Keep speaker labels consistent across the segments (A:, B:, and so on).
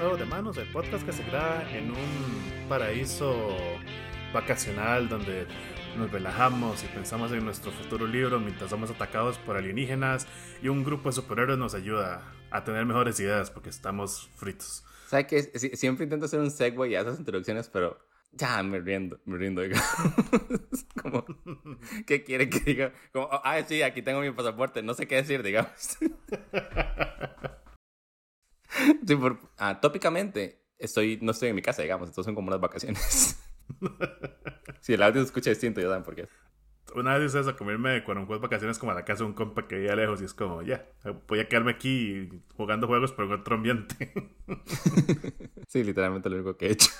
A: a Juegos de Manos, el podcast que se graba en un paraíso vacacional donde nos relajamos y pensamos en nuestro futuro libro mientras somos atacados por alienígenas y un grupo de superhéroes nos ayuda a tener mejores ideas porque estamos fritos.
B: ¿Sabes que Siempre intento hacer un segue a esas introducciones, pero ya me rindo, me rindo. como, ¿qué quiere que diga? Como, ah, sí, aquí tengo mi pasaporte, no sé qué decir, digamos. sí, por, ah, tópicamente, estoy, no estoy en mi casa, digamos, entonces son como unas vacaciones. si el audio se escucha distinto, ya saben por qué.
A: Una vez hice eso, comerme cuando juego vacaciones como a la casa de un compa que vivía lejos y es como, ya, voy a quedarme aquí jugando juegos pero en otro ambiente.
B: sí, literalmente lo único que he hecho.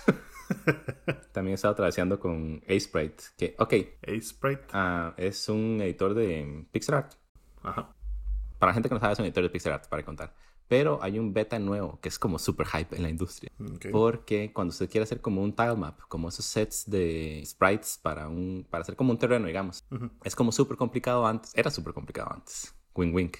B: También he estado trabajando con Sprite que, ok.
A: Sprite
B: Uh, es un editor de pixel art. Ajá. Para la gente que no sabe, es un editor de pixel art, para contar. Pero hay un beta nuevo que es como super hype en la industria. Porque cuando usted quiere hacer como un tile map, como esos sets de sprites para, un, para hacer como un terreno, digamos, es como súper complicado antes. Era súper complicado antes. Wing wink.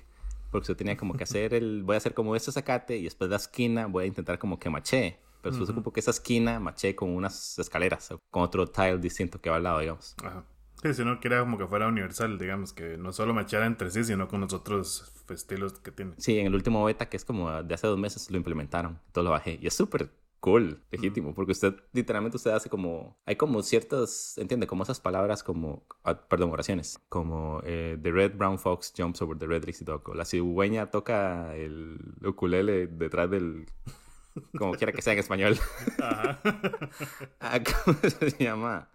B: Porque usted tenía como que hacer el. Voy a hacer como este zacate y después de la esquina voy a intentar como que maché. Pero uh -huh. ocupa que esa esquina maché con unas escaleras, con otro tile distinto que va al lado, digamos.
A: Ajá. Sí, si no quiera como que fuera universal, digamos, que no solo machara entre sí, sino con los otros estilos que tiene.
B: Sí, en el último beta, que es como de hace dos meses, lo implementaron. Todo lo bajé. Y es súper cool, legítimo, porque usted literalmente usted hace como, hay como ciertas, entiende, como esas palabras como, ah, perdón, oraciones, como eh, The Red Brown Fox jumps over the Red Lazy Dog, o la cigüeña toca el ukulele detrás del, como quiera que sea en español. Ajá. ah, ¿Cómo se llama?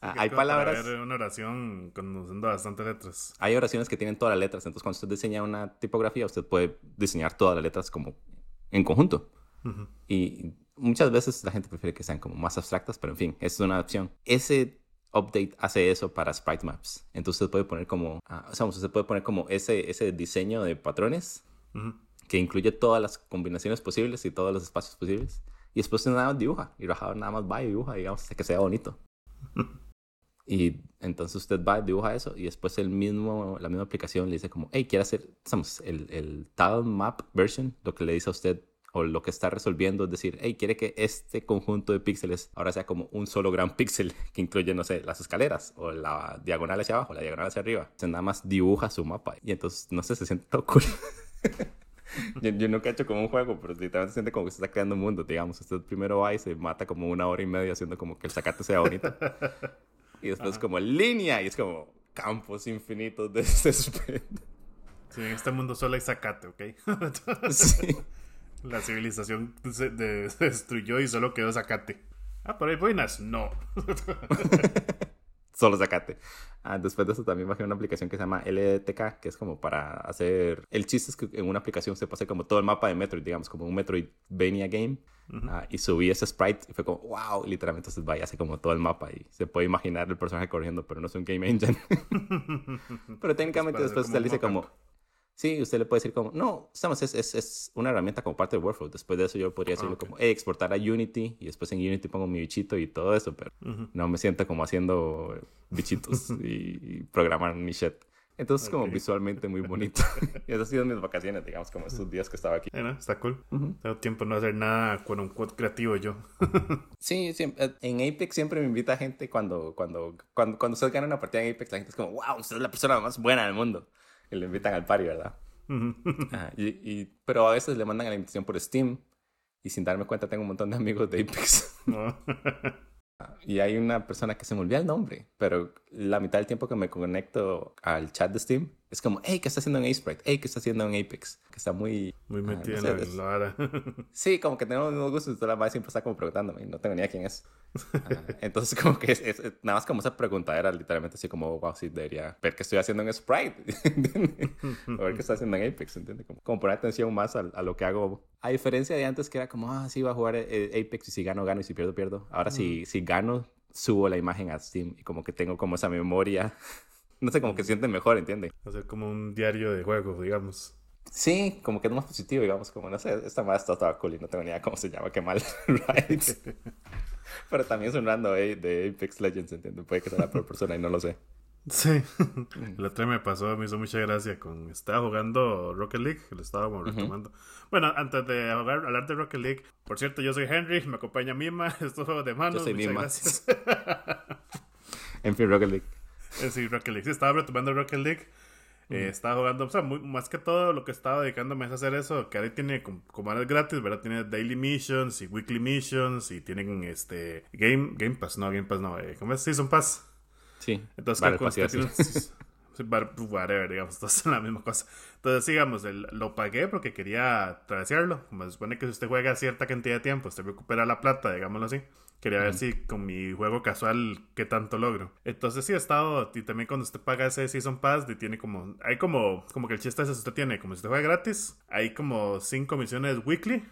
A: Hay palabras. una oración conociendo bastantes letras.
B: Hay oraciones que tienen todas las letras. Entonces, cuando usted diseña una tipografía, usted puede diseñar todas las letras como en conjunto. Uh -huh. Y muchas veces la gente prefiere que sean como más abstractas, pero en fin, es una opción. Ese update hace eso para sprite maps. Entonces, usted puede poner como, uh, o sea, usted puede poner como ese, ese diseño de patrones uh -huh. que incluye todas las combinaciones posibles y todos los espacios posibles. Y después nada más dibuja. Y Rajador nada más va y dibuja, digamos, hasta que sea bonito. Y entonces usted va, dibuja eso y después el mismo, la misma aplicación le dice como, hey, quiere hacer, estamos, el, el tile map version, lo que le dice a usted o lo que está resolviendo es decir, hey, quiere que este conjunto de píxeles ahora sea como un solo gran píxel que incluye, no sé, las escaleras o la diagonal hacia abajo, la diagonal hacia arriba. Entonces nada más dibuja su mapa y entonces, no sé, se siente todo cool. yo, yo, nunca he hecho como un juego, pero literalmente se siente como que se está creando un mundo, digamos. Usted primero va y se mata como una hora y media haciendo como que el zacate sea bonito. Y después Ajá. como línea y es como campos infinitos de césped.
A: Sí, en este mundo solo hay zacate, ¿ok? sí. La civilización se, de, se, destruyó y solo quedó zacate. Ah, pero hay buenas. No.
B: solo zacate. Ah, después de eso también bajé una aplicación que se llama LDTK, que es como para hacer... El chiste es que en una aplicación se pase como todo el mapa de Metroid, digamos, como un Metroidvania game. Uh -huh. uh, y subí ese sprite y fue como, wow, literalmente usted va y hace como todo el mapa y se puede imaginar el personaje corriendo, pero no es un game engine. pero técnicamente después usted le dice como, sí, usted le puede decir como, no, estamos, es, es, es una herramienta como parte de Workflow. Después de eso yo podría decirle okay. como, hey, exportar a Unity y después en Unity pongo mi bichito y todo eso, pero uh -huh. no me siento como haciendo bichitos y, y programar ni shit. Entonces, okay. como visualmente muy bonito. y esas han sido mis vacaciones, digamos, como estos días que estaba aquí.
A: Está cool. Uh -huh. Tengo tiempo de no hacer nada con un quad creativo yo.
B: sí, siempre, en Apex siempre me invita gente cuando, cuando, cuando, cuando usted gana una partida en Apex, la gente es como, wow, usted es la persona más buena del mundo. Y le invitan al party, ¿verdad? Y, y, pero a veces le mandan la invitación por Steam. Y sin darme cuenta tengo un montón de amigos de Apex. No. Y hay una persona que se me olvida el nombre, pero la mitad del tiempo que me conecto al chat de Steam es como, hey, ¿qué está haciendo en Sprite? Hey, ¿qué está haciendo en Apex? Que está muy...
A: Muy metido uh, no sé, en la vara.
B: sí, como que tenemos mismos gustos. Toda la madre siempre está como preguntándome y no tengo ni idea quién es. uh, entonces, como que es, es, nada más como esa pregunta era literalmente así como, wow, sí, debería ver qué estoy haciendo en Sprite. o ver qué está haciendo en Apex, ¿entiendes? Como, como poner atención más a, a, lo que hago. A diferencia de antes que era como, ah, sí, va a jugar eh, Apex y si gano, gano y si pierdo, pierdo. Ahora, mm. si, si gano, subo la imagen a Steam y como que tengo como esa memoria. No sé, como que se siente mejor, ¿entiende?
A: Hacer como un diario de juego, digamos.
B: Sí, como que es más positivo, digamos, como, no sé, esta madre está toda cool y no tengo ni idea cómo se llama, qué mal, right? Pero también es un random de Apex Legends, ¿entiendes? Puede que sea la peor persona y no lo sé.
A: Sí, el otro me pasó, me hizo mucha gracia con... Estaba jugando Rocket League, lo estábamos retomando. Bueno, antes de jugar, hablar de Rocket League, por cierto, yo soy Henry, me acompaña Mima, estos juegos de manos, muchas
B: Mima.
A: gracias.
B: en fin, Rocket League.
A: Eh, sí, Rocket League, sí, estaba retomando Rocket League. Eh, estaba jugando, o sea, muy- más que todo lo que estaba dedicándome es a hacer eso, que ahí tiene com- como es gratis, ¿verdad? Tiene daily missions y weekly missions y tienen este Game, Game Pass, no, Game Pass no, eh, ¿cómo es? Season Pass.
B: Sí.
A: Entonces,
B: Vale,
A: que
B: pues, sí,
A: usted
B: así.
A: tiene un- sí, bar- whatever, digamos, todos son la misma cosa. Entonces, digamos, el- lo pagué porque quería tradearlo. Como se supone que si usted juega cierta cantidad de tiempo, usted recupera la plata, digámoslo así. Quería ver si con mi juego casual qué tanto logro. Entonces sí he estado, y también cuando usted paga ese Season Pass, tiene como, hay como, como que el chiste es, usted tiene, como si usted juega gratis, hay como cinco misiones weekly,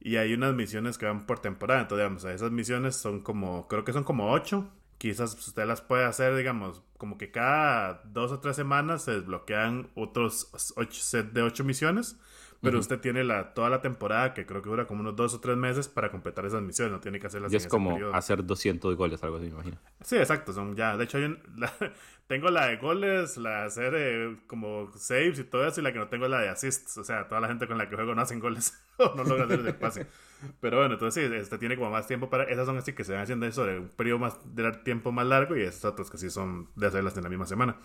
A: y hay unas misiones que van por temporada. Entonces, digamos, esas misiones son como, creo que son como ocho. Quizás usted las puede hacer, digamos, como que cada dos o tres semanas se desbloquean otros ocho set de ocho misiones. Pero usted tiene la, toda la temporada, que creo que dura como unos dos o tres meses, para completar esas misiones. No tiene que hacerlas
B: Y es como hacer 200 goles, algo así, me imagino.
A: Sí, exacto, son ya. De hecho, hay un- la- tengo la de goles, la de hacer eh, como saves y todo eso, y la que no tengo es la de assists. O sea, toda la gente con la que juego no hacen goles o no logran hacer el pase. Pero bueno, entonces sí, este tiene como más tiempo para. Esas son así que se van haciendo sobre un periodo más de tiempo más largo, y esas otras que sí son de hacerlas en la misma semana.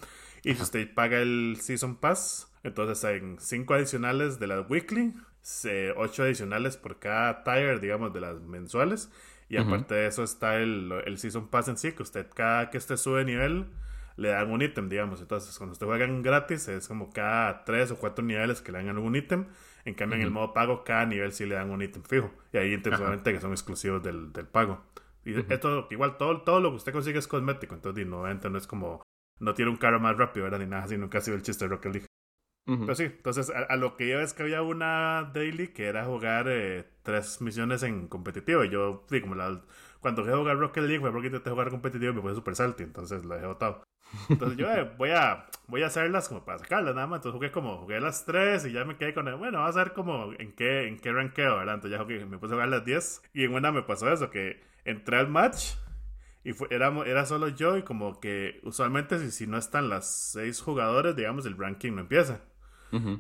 A: Y si usted paga el Season Pass, entonces hay cinco adicionales de las weekly, se- ocho adicionales por cada tier, digamos, de las mensuales. Y aparte de eso está el, el Season Pass en sí, que usted cada que usted sube de nivel le dan un ítem, digamos. Entonces, cuando usted juega en gratis, es como cada tres o cuatro niveles que le dan un ítem. En cambio, en el modo pago, cada nivel sí le dan un ítem fijo. Y hay ítems obviamente que son exclusivos del, del pago. Y esto, igual, todo, todo lo que usted consigue es cosmético. Entonces, obviamente no es como. No tiene un carro más rápido, ¿verdad? Ni nada así. Nunca ha sido el chiste de Rocket League.
B: Ujú.
A: Pero sí, entonces a, a lo que iba es que había una daily que era jugar eh, tres misiones en competitivo. Y yo, sí, como la, cuando dejé de jugar Rocket League fue porque intenté jugar competitivo y me fue super salty, entonces lo dejé botado. Entonces yo eh, voy a voy a hacerlas como para sacarlas nada más. Entonces jugué como, jugué las tres y ya me quedé con el, bueno, vamos a ver como en qué, en qué ranqueo, ¿verdad? Entonces ya jugué, me puse a jugar las 10 y en una me pasó eso, que entré al match y fue, era, era solo yo y como que usualmente si, si no están las seis jugadores, digamos, el ranking no empieza.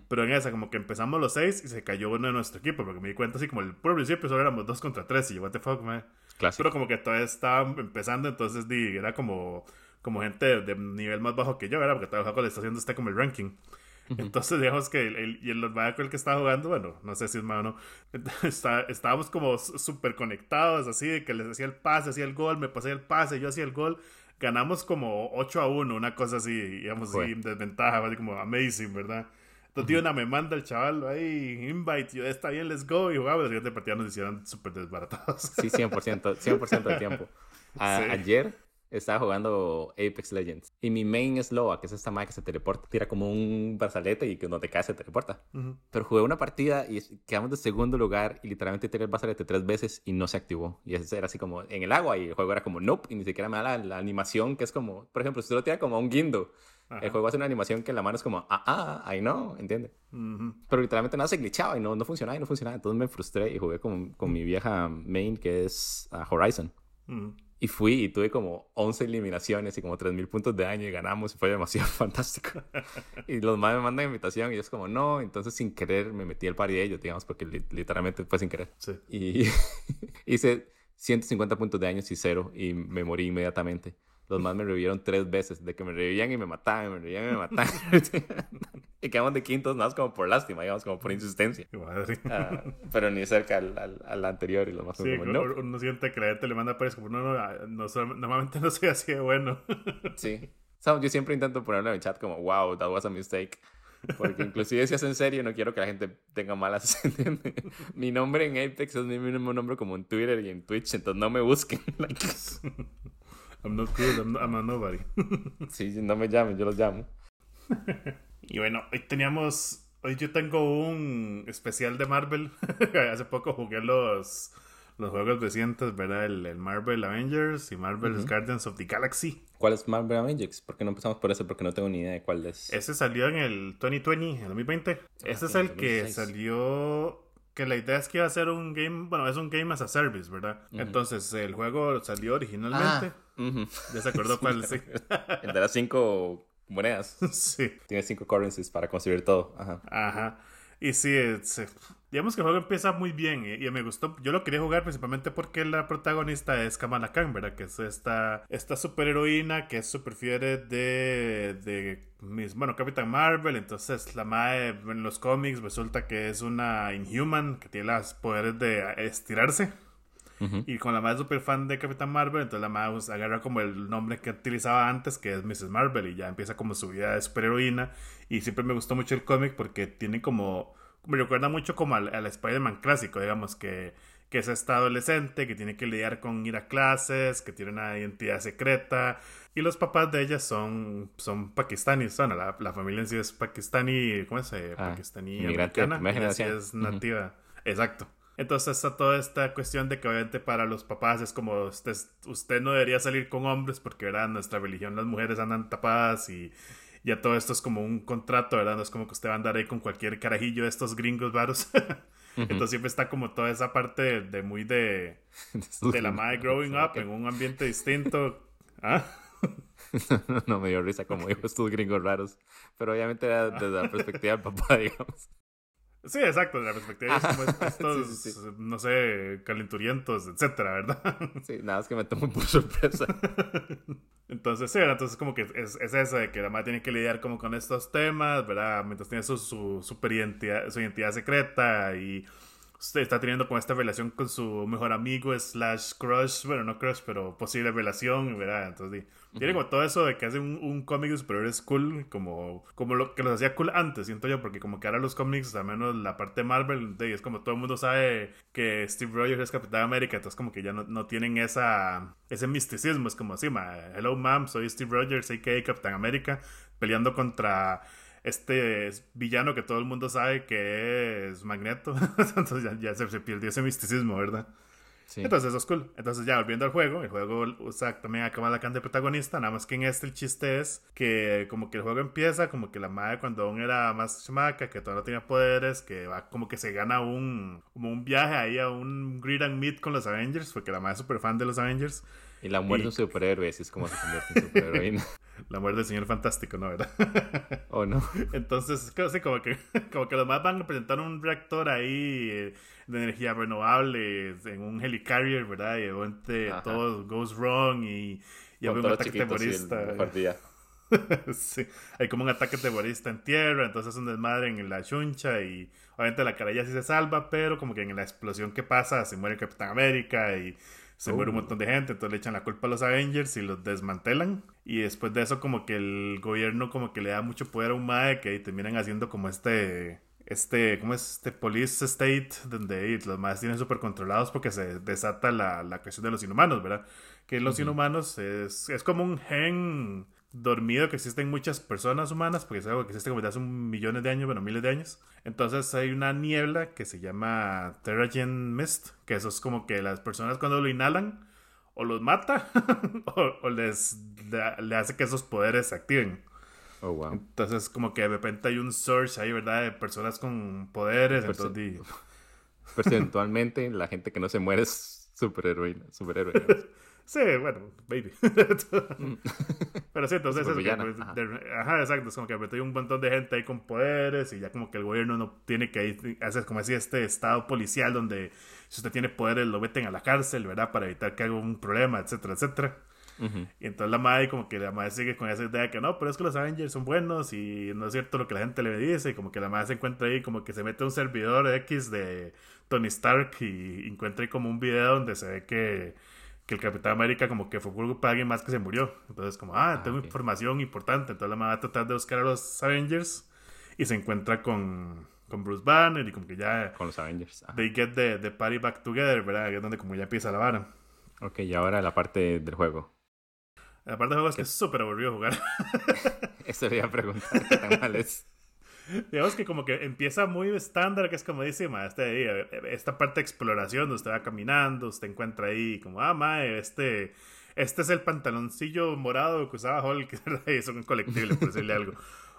A: Pero en esa, como que empezamos los seis y se cayó uno de nuestro equipo, porque me di cuenta así como el puro principio solo éramos dos contra tres y yo, what the fuck, man. Pero como que todavía estaba empezando, entonces di, era como, como gente de, de nivel más bajo que yo, ¿verdad? Porque todavía le está haciendo este como el ranking. Entonces, digamos que el, el- y el con el que estaba jugando, bueno, no sé si es malo o no, está- estábamos como súper conectados, así, de que les hacía el pase, hacía el gol, me pasé el pase, yo hacía el gol. Ganamos como 8 a 1, una cosa así, digamos, así, en desventaja, así como amazing, ¿verdad? Entonces, tío, una me manda el chaval ahí, invite, yo, está bien, let's go, y jugamos, y el siguiente partido nos hicieron súper desbaratados.
B: Sí, 100%, 100% del tiempo. A-
A: Sí.
B: Ayer estaba jugando Apex Legends y mi main es Loa, que es esta madre que se teleporta, tira como un brazalete y que donde cae se teleporta.
A: Ujú.
B: Pero jugué una partida y quedamos de segundo lugar y literalmente tiré el brazalete tres veces y no se activó. Y eso era así como en el agua y el juego era como nope y ni siquiera me da la, la animación que es como, por ejemplo, si usted lo tira como a un guindo,
A: Ajá.
B: el juego hace una animación que la mano es como, ah, ah, I know, ¿entiende?
A: Ujú.
B: Pero literalmente nada se glitchaba y no, no funcionaba y no funcionaba. Entonces me frustré y jugué con, con mi vieja main que es ah, Horizon.
A: Ujú.
B: Y fui y tuve como 11 eliminaciones y como 3000 puntos de daño y ganamos y fue demasiado fantástico. y los más me mandan invitación y yo es como, no, entonces sin querer me metí al party de ellos, digamos, porque li- literalmente fue sin querer.
A: Sí.
B: Y hice 150 puntos de daño y cero y me morí inmediatamente. Los más me revivieron tres veces, de que me revivían y me mataban, me revivían y me mataban. y quedamos de quintos, más como por lástima, digamos, como por insistencia.
A: Qué madre.
B: Ah, pero ni cerca al, al, al anterior y los más
A: Sí,
B: como, no.
A: uno, siente que la gente le manda pues como, no, no, ah, no normalmente no soy así de bueno.
B: Sí. So, yo siempre intento ponerlo en el chat como, wow, that was a mistake. Porque inclusive si es en serio, no quiero que la gente tenga malas... Mi nombre en Apex es mi mismo nombre como en Twitter y en Twitch, entonces no me busquen. Like,
A: I'm not good, I'm, I'm a nobody.
B: sí, no me llamen, yo los llamo.
A: y bueno, hoy teníamos, hoy yo tengo un especial de Marvel. Hace poco jugué los, los juegos recientes, ¿verdad? El, el Marvel Avengers y Marvel's Guardians of the Galaxy.
B: ¿Cuál es Marvel Avengers? ¿Por qué no empezamos por ese? Porque no tengo ni idea de cuál es.
A: Ese salió en el 2020, en el 2020. Ese es el que
B: 2016.
A: salió que la idea es que iba a ser un game, bueno, es un game as a service, ¿verdad? Entonces, el juego salió originalmente.
B: Ah,
A: ¿Ya se acordó cuál? Sí.
B: El de las cinco monedas.
A: sí.
B: Tiene cinco currencies para construir todo. Ajá.
A: Ajá. Y sí, es, eh, digamos que el juego empieza muy bien y, me gustó. Yo lo quería jugar principalmente porque la protagonista es Kamala Khan, ¿verdad? Que es esta, esta superheroína que es super fiere de, de bueno, Capitán Marvel. Entonces la madre en los cómics resulta que es una Inhuman que tiene los poderes de estirarse. Y con la madre super fan de Capitán Marvel, entonces la madre pues, agarra como el nombre que utilizaba antes, que es Mrs. Marvel, y ya empieza como su vida de superheroína. Y siempre me gustó mucho el cómic porque tiene como. Me recuerda mucho como al, al Spider-Man clásico, digamos, que, que es esta adolescente que tiene que lidiar con ir a clases, que tiene una identidad secreta. Y los papás de ella son, son pakistaníes, bueno, la, la familia en sí es pakistaní, ¿cómo se?
B: Ah,
A: pakistaní americana.
B: primera
A: Ella sí
B: generación.
A: es nativa. Exacto. Entonces está toda esta cuestión de que obviamente para los papás es como usted, usted no debería salir con hombres porque ¿verdad? en nuestra religión las mujeres andan tapadas y ya todo esto es como un contrato, ¿verdad? No es como que usted va a andar ahí con cualquier carajillo de estos gringos varos. Entonces siempre está como toda esa parte de, de muy de, de la madre growing up en un ambiente distinto. ¿Ah?
B: no, no me dio risa como dijo estos gringos raros. Pero obviamente era desde la perspectiva del papá, digamos.
A: Sí, exacto, de la perspectiva de como estos,
B: Sí, sí, sí.
A: no sé, calenturientos, etcétera, ¿verdad?
B: Sí, nada, es que me tomó por sorpresa.
A: Entonces, sí, ¿verdad? entonces como que es, es eso de que la madre tiene que lidiar como con estos temas, ¿verdad? Mientras tiene su, su super identidad, su identidad secreta y está teniendo como esta relación con su mejor amigo slash crush, bueno, no crush, pero posible relación, ¿verdad? Entonces, sí, tiene como todo eso de que hace un, un cómic de superhéroes cool, como, como lo que los hacía cool antes, siento yo, porque como que ahora los cómics, al menos la parte de Marvel, de, es como todo el mundo sabe que Steve Rogers es Capitán América, entonces como que ya no, no tienen esa, ese misticismo, es como así, ma, hello ma'am, soy Steve Rogers, a.k.a. Capitán América, peleando contra este villano que todo el mundo sabe que es Magneto. Entonces ya, ya se, se perdió ese misticismo, ¿verdad?
B: Sí.
A: Entonces eso es cool. Entonces ya volviendo al juego, el juego usa también a Kamala Khan de protagonista, nada más que en este el chiste es que como que el juego empieza, como que la madre cuando aún era más chamaca, que todavía no tenía poderes, que va como que se gana un, como un viaje ahí a un greet and meet con los Avengers, porque la madre es súper fan de los Avengers.
B: Y la muerte de un superhéroe, así es como se convierte en superheroína.
A: La muerte del señor fantástico, ¿no? ¿Verdad?
B: ¿O no?
A: Entonces, como que, como que los más van a presentar un reactor ahí eh, de energía renovable en un helicarrier, ¿verdad? Y
B: Ajá.
A: todo goes wrong y, y hay un ataque terrorista. sí, hay como un ataque terrorista en tierra, entonces un desmadre en la chuncha y obviamente la carilla sí se salva, pero como que en la explosión que pasa se muere el Capitán América y se muere un
B: Oh.
A: montón de gente, entonces le echan la culpa a los Avengers y los desmantelan y después de eso como que el gobierno como que le da mucho poder a un MAE que ahí terminan haciendo como este este, ¿cómo es? Este police state donde los más tienen súper controlados porque se desata la, la cuestión de los inhumanos, ¿verdad? Que los inhumanos es, es como un gen dormido que existen muchas personas humanas, porque es algo que existe como desde hace un millones de años, bueno, miles de años. Entonces hay una niebla que se llama Terragen Mist, que eso es como que las personas cuando lo inhalan o los mata o, o les da- le hace que esos poderes se activen.
B: Oh, wow.
A: Entonces como que de repente hay un surge ahí, ¿verdad? De personas con poderes.
B: Perce-
A: Entonces,
B: Percentualmente, la gente que no se muere es superheroína. Superhéroe.
A: Sí, bueno, baby. Pero sí, entonces que,
B: Supervillana,
A: pues,
B: ajá.
A: de- ajá, exacto, es como que hay un montón de gente ahí con poderes y ya como que el gobierno no tiene que hacer como así este estado policial donde si usted tiene poderes lo meten a la cárcel, ¿verdad? Para evitar que haga un problema, etcétera, etcétera. Y entonces la madre como que la madre sigue con esa idea de que no, pero es que los Avengers son buenos y no es cierto lo que la gente le dice y como que la madre se encuentra ahí como que se mete a un servidor X de Tony Stark y encuentra ahí como un video donde se ve que, que el Capitán América como que fue por alguien más que se murió. Entonces como, ah,
B: Ah,
A: tengo información importante. Entonces la madre va a tratar de buscar a los Avengers y se encuentra con, con Bruce Banner y como que ya
B: Con los Avengers. Ajá.
A: they get the, the party back together, ¿verdad? Que es donde como ya empieza la vara.
B: Ok, y ahora la parte del juego.
A: Aparte del juego es que es súper aburrido jugar.
B: Eso le iba a preguntar qué tan mal es.
A: Digamos que como que empieza muy estándar, que es como dice, ma, este, esta parte de exploración, donde usted va caminando, usted encuentra ahí como, ah, mae, este, este es el pantaloncillo morado que usaba Hulk, ¿verdad? y es un colectible, por decirle algo.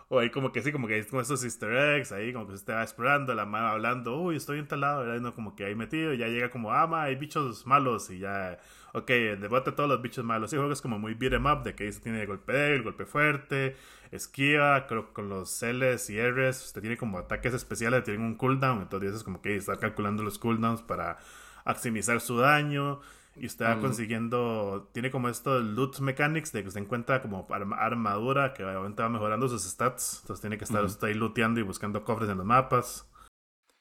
A: O ahí como que sí, como que hay como esos easter eggs, ahí como que se está explorando, la madre hablando, uy, estoy en tal lado. No, como que ahí metido, y ya llega como, ah, ma, hay bichos malos, y ya, ok, debate todos los bichos malos. Y el juego es como muy beat em up, de que ahí se tiene golpe débil, golpe fuerte, esquiva, creo que con los L's y R's, usted tiene como ataques especiales, tienen un cooldown, entonces es como que está calculando los cooldowns para maximizar su daño. Y usted va consiguiendo, tiene como estos loot mechanics de que usted encuentra como armadura que obviamente va mejorando sus stats. Entonces tiene que estar usted ahí looteando y buscando cofres en los mapas.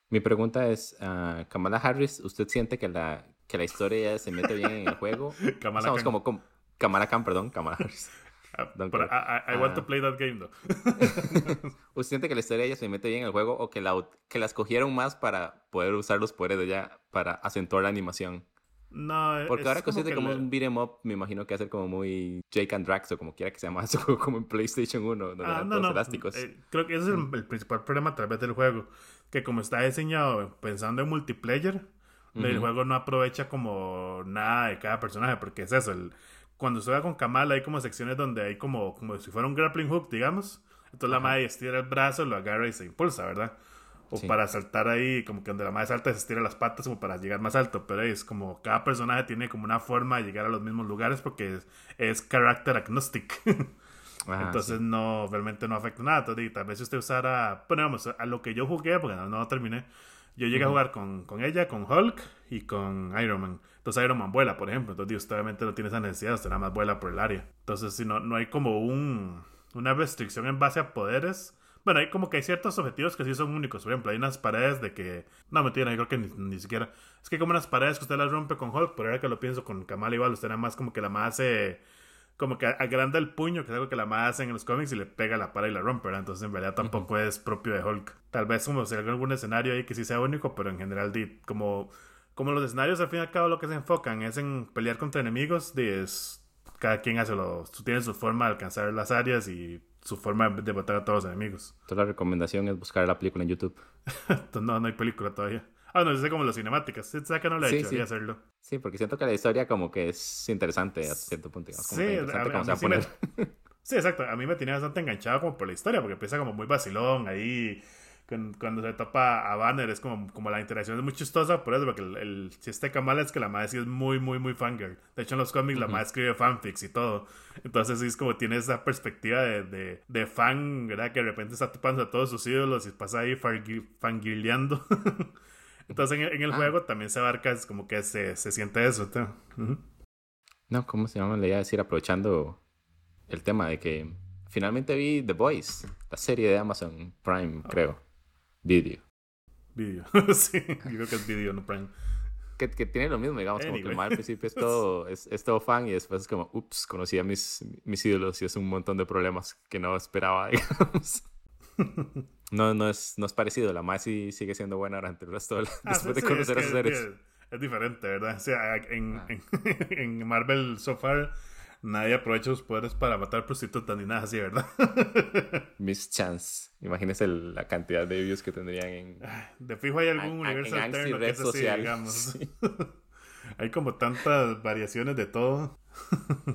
B: Mi pregunta es, uh, Kamala Harris, ¿usted siente que la, que la historia se mete bien en el juego? Kamala Khan. como, como Kamala Khan, perdón, Kamala Harris.
A: Ah, I, want to ah. play that game, though.
B: ¿Usted siente que la historia de ella se mete bien en el juego o que la, que la escogieron más para poder usar los poderes de ella para acentuar la animación?
A: No,
B: Porque ahora que como un beat'em up, me imagino que hace como muy Jake and Drax o como quiera que se llama como en PlayStation 1, donde ah, no, no. elásticos.
A: Eh, creo que ese es el, principal problema a través del juego. Que como está diseñado pensando en multiplayer, el juego no aprovecha como nada de cada personaje, porque es eso, el, cuando se va con Kamala hay como secciones donde hay como, como si fuera un grappling hook, digamos. Entonces la madre estira el brazo, lo agarra y se impulsa, ¿verdad? O para saltar ahí, como que donde la madre salta se estira las patas como para llegar más alto. Pero es como cada personaje tiene como una forma de llegar a los mismos lugares porque es, es character agnostic. Entonces no, realmente no afecta nada. Entonces, tal vez si usted usara, bueno, vamos, a lo que yo jugué, porque no, no terminé, yo llegué a jugar con, con, ella, con Hulk y con Iron Man. Entonces Iron Man vuela, por ejemplo. Entonces usted obviamente no tiene esa necesidad, usted nada más vuela por el área. Entonces si no, no hay como un, una restricción en base a poderes bueno, hay como que hay ciertos objetivos que sí son únicos. Por ejemplo, hay unas paredes de que. No, mentira, yo creo que ni, siquiera. Es que hay como unas paredes que usted las rompe con Hulk, pero ahora que lo pienso con Kamala igual, usted nada más como que la más hace. Como que agranda el puño, que es algo que la más hace en los cómics y le pega la pared y la rompe, ¿verdad? Entonces en realidad tampoco es propio de Hulk. Tal vez como si hay algún escenario ahí que sí sea único, pero en general, como, como los escenarios al fin y al cabo lo que se enfocan es en pelear contra enemigos, es, cada quien hace lo, tiene su forma de alcanzar las áreas y su forma de matar a todos los enemigos.
B: Entonces la recomendación es buscar la película en YouTube.
A: no, no hay película todavía. Ah, no, es como las cinemáticas. ¿Sabes que no le he hecho? Sí. hacerlo.
B: Sí, porque siento que la historia como que es interesante a cierto punto. Digamos, como sí, interesante
A: a, poner. sí, exacto. A mí me tenía bastante enganchado como por la historia, porque empieza como muy vacilón ahí cuando, se topa a Banner es como, como la interacción es muy chistosa, por eso, porque el, el chiste Kamala es que la madre sí es muy, muy, muy fangirl. De hecho, en los cómics la madre escribe fanfics y todo. Entonces, sí es como tiene esa perspectiva de, de, fan, ¿verdad? Que de repente está topando a todos sus ídolos y pasa ahí fangirleando. Entonces, en, el ah. juego también se abarca, es como que se, se siente eso.
B: No, ¿cómo se llama? Le iba a decir, aprovechando el tema de que finalmente vi The Voice, la serie de Amazon Prime, creo. Video.
A: Video, sí, yo creo que es video, no Prime.
B: Que, que, tiene lo mismo, digamos, como que el mal al principio es todo, es, es, todo fan y después es como, ups, conocí a mis, mis ídolos y es un montón de problemas que no esperaba, digamos. No, no, es, no es parecido, la más sí sigue siendo buena durante el resto de ah, después de conocer a sus seres.
A: Es, diferente, ¿verdad? O sea, en, ah. en, en Marvel so far nadie aprovecha sus poderes para matar prostitutas ni nada así, ¿verdad?
B: Miss Chance. Imagínese la cantidad de views que tendrían en.
A: De fijo hay algún universo alterno que es así, digamos. hay como tantas variaciones de todo.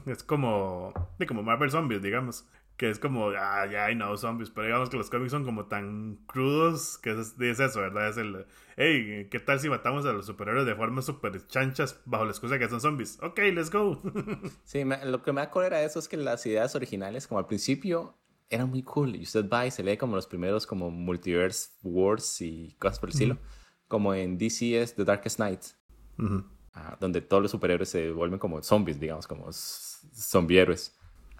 A: es como. De como Marvel Zombies, digamos que es como, ah, ya no zombies, pero digamos que los cómics son como tan crudos que es, es, eso, ¿verdad? Es el, hey, ¿qué tal si matamos a los superhéroes de forma súper chanchas bajo la excusa de que son zombies? Ok, let's go.
B: sí, lo que me da cólera de eso es que las ideas originales, como al principio, eran muy cool y usted va y se lee como los primeros como Multiverse Wars y cosas por el estilo, como en DC es The Darkest Night, ah, donde todos los superhéroes se vuelven como zombies, digamos, como zombie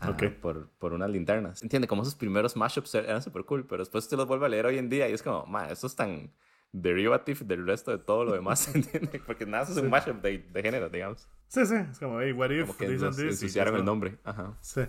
B: Ah, por, por unas linternas. Entiende, como esos primeros mashups eran súper cool, pero después usted los vuelve a leer hoy en día y es como, ma, esto es tan derivative del resto de todo lo demás, ¿entiende? Porque nada, es un mashup de, de, género, digamos.
A: Sí, sí, es como, hey, what if
B: como que ensuciaron el nombre. Ajá.
A: Sí.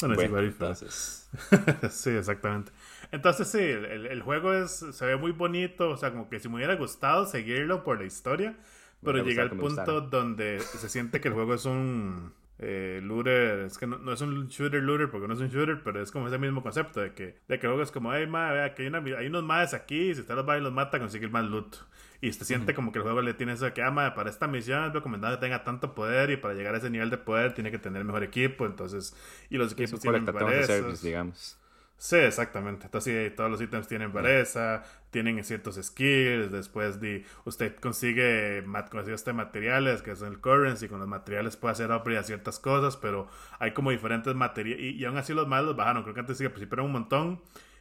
A: Bueno, sí, what if. Entonces... sí, exactamente. Entonces, sí, el, el, juego es, se ve muy bonito, o sea, como que si me hubiera gustado seguirlo por la historia, pero llega al punto donde se siente que el juego es un eh, looter, es que no, es un shooter looter porque no es un shooter, pero es como ese mismo concepto de que, de que es como, hey, ma, vea, que hay, una, hay unos más aquí, si usted los va y los mata, consigue más loot. Y se siente como que el juego le tiene eso de que, ah, para esta misión es recomendado que tenga tanto poder y para llegar a ese nivel de poder tiene que tener mejor equipo, entonces, y los equipos tienen
B: eso. digamos.
A: Sí, exactamente. Entonces, sí, todos los ítems tienen vareza, tienen ciertos skills. Después, de, usted consigue, consigue este materiales, que son el currency. Con los materiales puede hacer upgrade a ciertas cosas, pero hay como diferentes materiales. Y, aún así, los más los bajaron. Creo que antes sí, al principio un montón.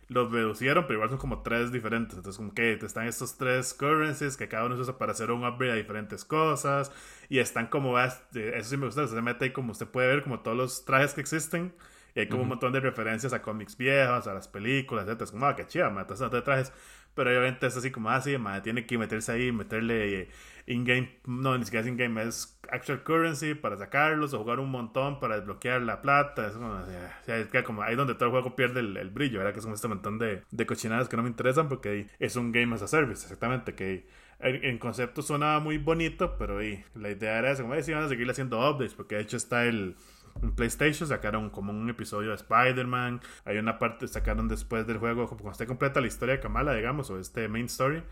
A: Los reducieron, pero igual son como tres diferentes. Entonces, como que están estos tres currencies que cada uno se usa para hacer un upgrade a diferentes cosas. Y están como, eso sí me gusta, se mete ahí como usted puede ver, como todos los trajes que existen y hay como un montón de referencias a cómics viejos, a las películas, etc. Es como, ah, qué chido, matas de trajes. Pero obviamente es así como, ah, sí, tiene que meterse ahí, meterle eh, in-game, no, ni siquiera es in-game, es actual currency para sacarlos o jugar un montón para desbloquear la plata. Es como, es como ahí donde todo el juego pierde el, brillo, ¿verdad? Que es como este montón de, de cochinadas que no me interesan porque es un game as a service, exactamente, que en concepto suena muy bonito, pero y, la idea era eso, como si van a seguir haciendo updates, porque de hecho está el en PlayStation sacaron como un episodio de Spider-Man. Hay una parte sacaron después del juego, cuando esté completa la historia de Kamala, digamos, o este main story.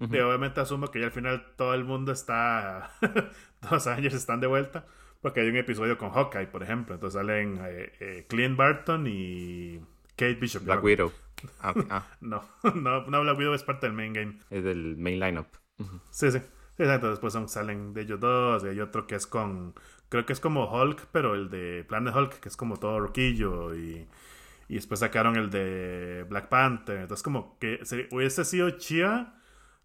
A: Y obviamente asumo que ya al final todo el mundo está. todos años están de vuelta. Porque hay un episodio con Hawkeye, por ejemplo. Entonces salen eh, eh, Clint Barton y Kate Bishop.
B: Black Widow. Ah,
A: ah. no, no, no, Black Widow es parte del main game.
B: Es del main lineup.
A: Sí, sí. Sí, exacto. Después son, salen de ellos dos. Y hay otro que es con creo que es como Hulk, pero el de Planet Hulk, que es como todo roquillo y, y después sacaron el de Black Panther. Entonces como que hubiese sido chía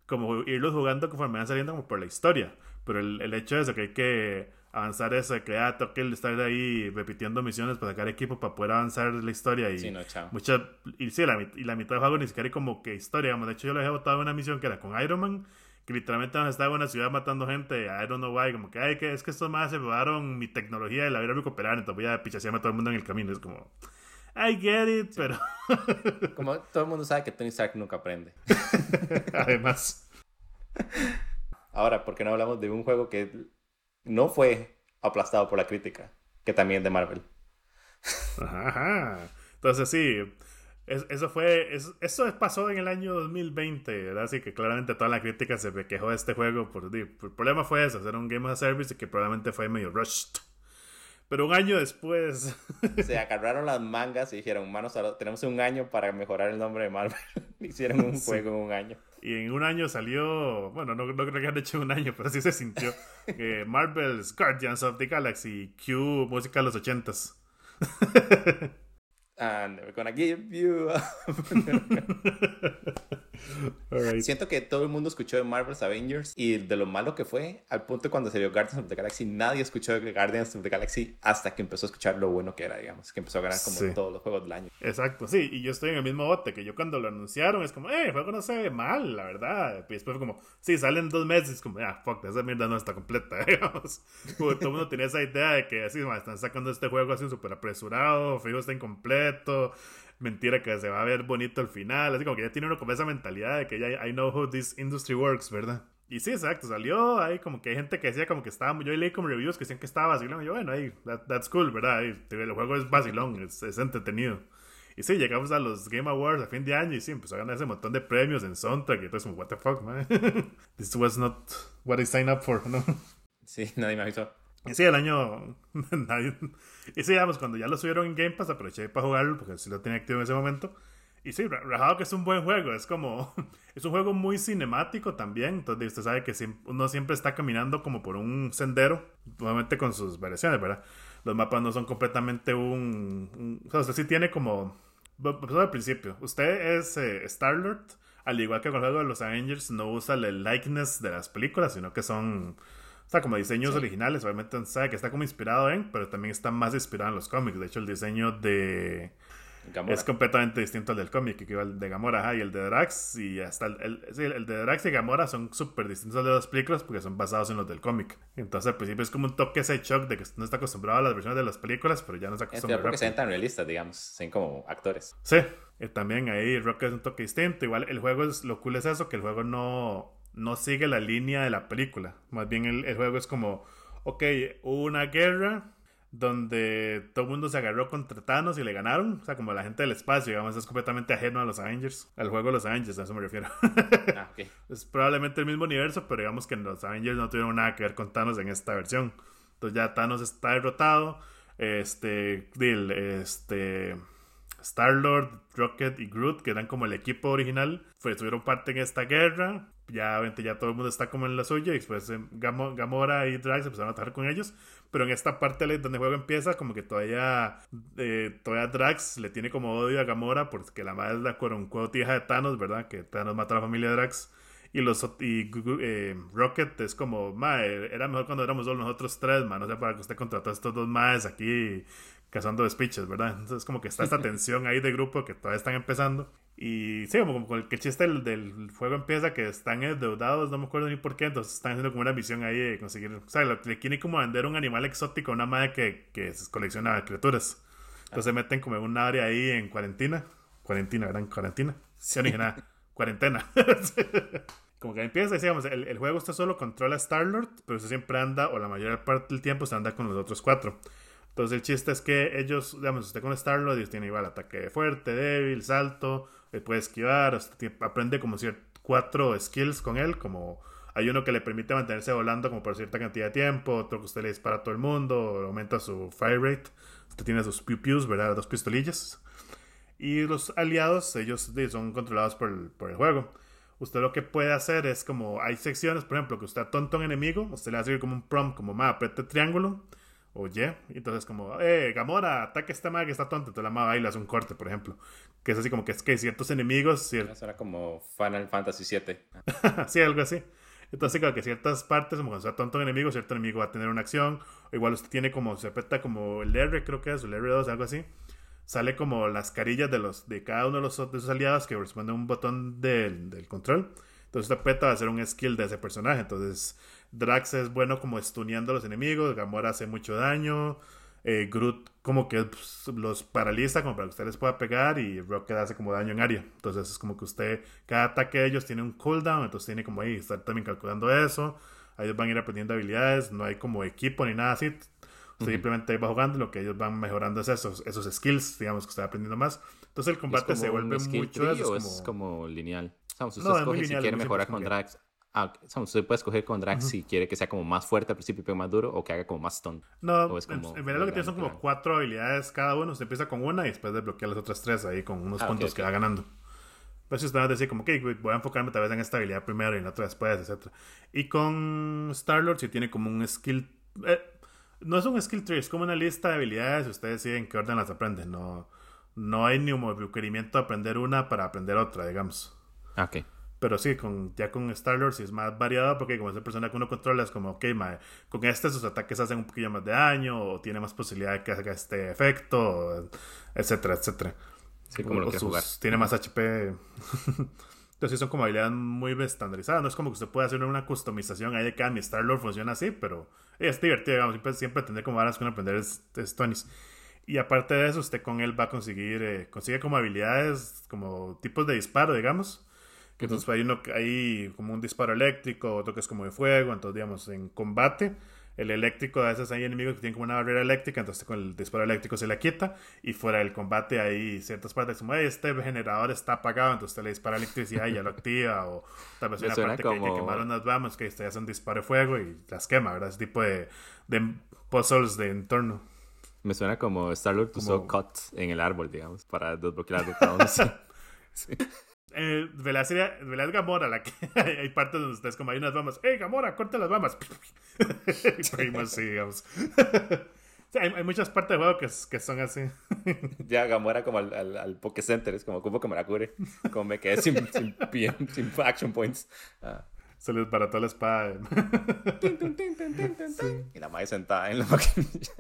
A: como irlos jugando conforme van saliendo como por la historia. Pero el, el hecho de eso, que hay que avanzar eso, que ya toque el estar ahí repitiendo misiones para sacar equipo para poder avanzar la historia y
B: sí, no, chao.
A: mucha y sí, la, y la mitad del juego ni siquiera hay como que historia, digamos. De hecho yo le he botado una misión que era con Iron Man que literalmente estaba en una ciudad matando gente, I don't know why, como que, ay, que es que estos más se robaron mi tecnología y la a recuperar, entonces voy a pichasearme a todo el mundo en el camino, es como, I get it, pero...
B: como todo el mundo sabe que Tony Stark nunca aprende.
A: Además.
B: Ahora, ¿por qué no hablamos de un juego que no fue aplastado por la crítica, que también es de Marvel?
A: Ajá. Entonces sí, eso fue, eso, pasó en el año 2020, ¿verdad? Así que claramente toda la crítica se quejó de este juego. Por, el problema fue eso, hacer un Game of Service y que probablemente fue medio rushed. Pero un año después...
B: Se agarraron las mangas y dijeron, manos, tenemos un año para mejorar el nombre de Marvel. Hicieron un juego en un año.
A: Y en un año salió, bueno, no, creo que hayan hecho un año, pero sí se sintió. Marvel's Guardians of the Galaxy, Q, música de los ochentas.
B: And we're gonna give you Siento que todo el mundo escuchó de Marvel's Avengers y de lo malo que fue, al punto cuando salió Guardians of the Galaxy, nadie escuchó de Guardians of the Galaxy hasta que empezó a escuchar lo bueno que era, digamos, que empezó a ganar como todos los juegos del año.
A: Exacto, sí, y yo estoy en el mismo bote, que yo cuando lo anunciaron es como, eh, el juego no se ve mal, la verdad. Y después fue como, sí, salen dos meses, como, ah, fuck, esa mierda no está completa, digamos. todo el mundo tenía esa idea de que así, están sacando este juego así súper apresurado, fijo está incompleto mentira que se va a ver bonito al final. Así como que ya tiene uno con esa mentalidad de que ya I know how this industry works, ¿verdad? Y sí, exacto, salió ahí como que hay gente que decía como que estaba, yo leí como reviews que decían que estaba vacilón, y yo, bueno, ahí, that's cool, ¿verdad? el juego es vacilón, es, es, entretenido. Y sí, llegamos a los Game Awards a fin de año y sí, empezó a ganar ese montón de premios en soundtrack y entonces como, what the fuck, man. This was not what I signed up for, ¿no?
B: Sí, nadie me avisó.
A: Y sí, el año. y sí, digamos, cuando ya lo subieron en Game Pass, aproveché para jugarlo porque sí lo tenía activo en ese momento. Y sí, rajado que es un buen juego. Es como. es un juego muy cinemático también. Entonces, usted sabe que uno siempre está caminando como por un sendero, nuevamente con sus variaciones, ¿verdad? Los mapas no son completamente un. o sea, usted sí tiene como. Pues al principio, usted es eh, Star-Lord. Al igual que con el juego de los Avengers, no usa el likeness de las películas, sino que son o sea, como diseños originales, obviamente sabe que está como inspirado en, pero también está más inspirado en los cómics. De hecho, el diseño de... Es completamente distinto al del cómic, que el de Gamora y el de Drax. Y hasta el, el, de Drax y Gamora son súper distintos de los películas porque son basados en los del cómic. Entonces, al principio es como un toque ese shock de que no está acostumbrado a las versiones de las películas, pero ya no está acostumbrado.
B: Es porque sean tan realistas, digamos, sean como actores.
A: Sí, también ahí Rock es un toque distinto. Igual el juego es, lo cool es eso, que el juego no no sigue la línea de la película. Más bien el, juego es como, ok, hubo una guerra donde todo el mundo se agarró contra Thanos y le ganaron. O sea, como la gente del espacio, digamos, es completamente ajeno a los Avengers. Al juego de los Avengers, a eso me refiero. Ah, es probablemente el mismo universo, pero digamos que los Avengers no tuvieron nada que ver con Thanos en esta versión. Entonces ya Thanos está derrotado. Este, este Star-Lord, Rocket y Groot, que eran como el equipo original, fue, tuvieron parte en esta guerra. Ya, obviamente, ya todo el mundo está como en la suya. Y después eh, Gamora y Drax empezaron a trabajar con ellos. Pero en esta parte donde el juego empieza, como que todavía, eh, todavía Drax le tiene como odio a Gamora porque la madre es la cuote hija de Thanos, ¿verdad? Que Thanos mata a la familia de Drax. Y, los, y eh, Rocket es como, ma, era mejor cuando éramos solo nosotros tres, man. O sea, para que usted contrató a estos dos más aquí cazando despiches, ¿verdad? Entonces, como que está esta tensión ahí de grupo que todavía están empezando. Y sí, como, como el que chiste del, del, juego empieza que están endeudados, no me acuerdo ni por qué, entonces están haciendo como una misión ahí de conseguir. O sea, le quieren como vender un animal exótico a una madre que, que colecciona criaturas. Entonces se meten como en un área ahí en cuarentena. Cuarentena, ¿verdad? En cuarentena. Sí, original. cuarentena. como que empieza, digamos, el, el, juego está solo controla a Star-Lord, pero usted siempre anda, o la mayor parte del tiempo, se anda con los otros cuatro. Entonces el chiste es que ellos, digamos, usted con Star-Lord, ellos tienen igual ataque fuerte, débil, salto, puede esquivar, aprende como ciertos cuatro skills con él, como hay uno que le permite mantenerse volando como por cierta cantidad de tiempo, otro que usted le dispara a todo el mundo, aumenta su fire rate, usted tiene sus pew pews, ¿verdad? Dos pistolillas. Y los aliados, ellos son controlados por el, por el juego usted lo que puede hacer es como hay secciones, por ejemplo, que usted tonto un enemigo, usted le a seguir como un prompt, como más apriete triángulo, oye, y entonces como, eh, Gamora, ataque a esta madre que está tonta, entonces la madre baila, hace un corte, por ejemplo, que es así como que es que ciertos enemigos... Cier...
B: Eso era como Final Fantasy VII.
A: sí, algo así. Entonces, claro, que ciertas partes, como cuando está tonto un enemigo, cierto enemigo va a tener una acción, o igual usted tiene como, se aprieta como el R, creo que es, o el R2, algo así, sale como las carillas de, los, de cada uno de, los, de esos aliados que responde a un botón del, del control. Entonces usted aprieta va a hacer un skill de ese personaje. Entonces Drax es bueno como estuneando a los enemigos, Gamora hace mucho daño, eh, Groot como que pues, los paraliza como para que usted les pueda pegar y Rocket hace como daño en área. Entonces es como que usted, cada ataque de ellos tiene un cooldown, entonces tiene como ahí, estar también calculando eso. Ellos van a ir aprendiendo habilidades, no hay como equipo ni nada así. Usted simplemente va jugando lo que ellos van mejorando es esos, esos skills, digamos, que está aprendiendo más. Entonces el combate se vuelve mucho...
B: Eso, es, como... lineal? O sea, usted escoge si quiere mejorar con Drax. Ah, usted puede escoger con Drax si quiere que sea como más fuerte al principio pero más duro o que haga como más stun.
A: No, en, verdad lo que tiene son como cuatro habilidades cada uno. Usted empieza con una y después desbloquea las otras tres ahí con unos ah, puntos que va ganando. Pues usted va a decir como que voy a enfocarme tal vez en esta habilidad primero y en la otra después, etc. Y con Star-Lord si tiene como un skill... Eh, no es un skill tree, es como una lista de habilidades y ustedes deciden en qué orden las aprenden. No, no hay ni un requerimiento de aprender una para aprender otra, digamos.
B: Ah, ok.
A: Pero sí, con, ya con Star-Lord sí es más variado porque como es el personaje que uno controla es como, ok, con este sus ataques hacen un poquillo más de daño o tiene más posibilidad de que haga este efecto, etcétera, etcétera.
B: Sí, como lo que jugar.
A: Tiene más HP. Entonces son como habilidades muy estandarizadas. No es como que usted puede hacer una customización ahí de que mi Star-Lord funciona así, pero es divertido, digamos. Siempre, siempre tener como varas con aprender es, Y aparte de eso, usted con él va a conseguir, eh, consigue como habilidades, como tipos de disparo, digamos. Que entonces hay uno hay como un disparo eléctrico, otro que es como de fuego. Entonces, digamos, en combate el eléctrico, a veces hay enemigos que tienen como una barrera eléctrica, entonces con el disparo eléctrico se la quita y fuera del combate hay ciertas partes como este generador está apagado, entonces usted le dispara electricidad y ya lo activa o tal vez una parte que hay que quemar unas vamos que usted hace un disparo de fuego y las quema, ¿verdad? Ese tipo de, de puzzles de entorno.
B: Me suena como Star-Lord usó cut en el árbol, digamos, para desbloquear los
A: sí eh, Velas, Velas Gamora, la que hay partes donde ustedes como hay unas bamas. ¡Ey, Gamora, corta las bamas! y digamos. hay, muchas partes del juego que, que son así.
B: ya, Gamora como al, al, al Poké Center, es como, como que me la cubre. Como me quedé sin, sin, sin action points. Ah.
A: Se les barató la espada.
B: Y la madre sentada en la maquinilla.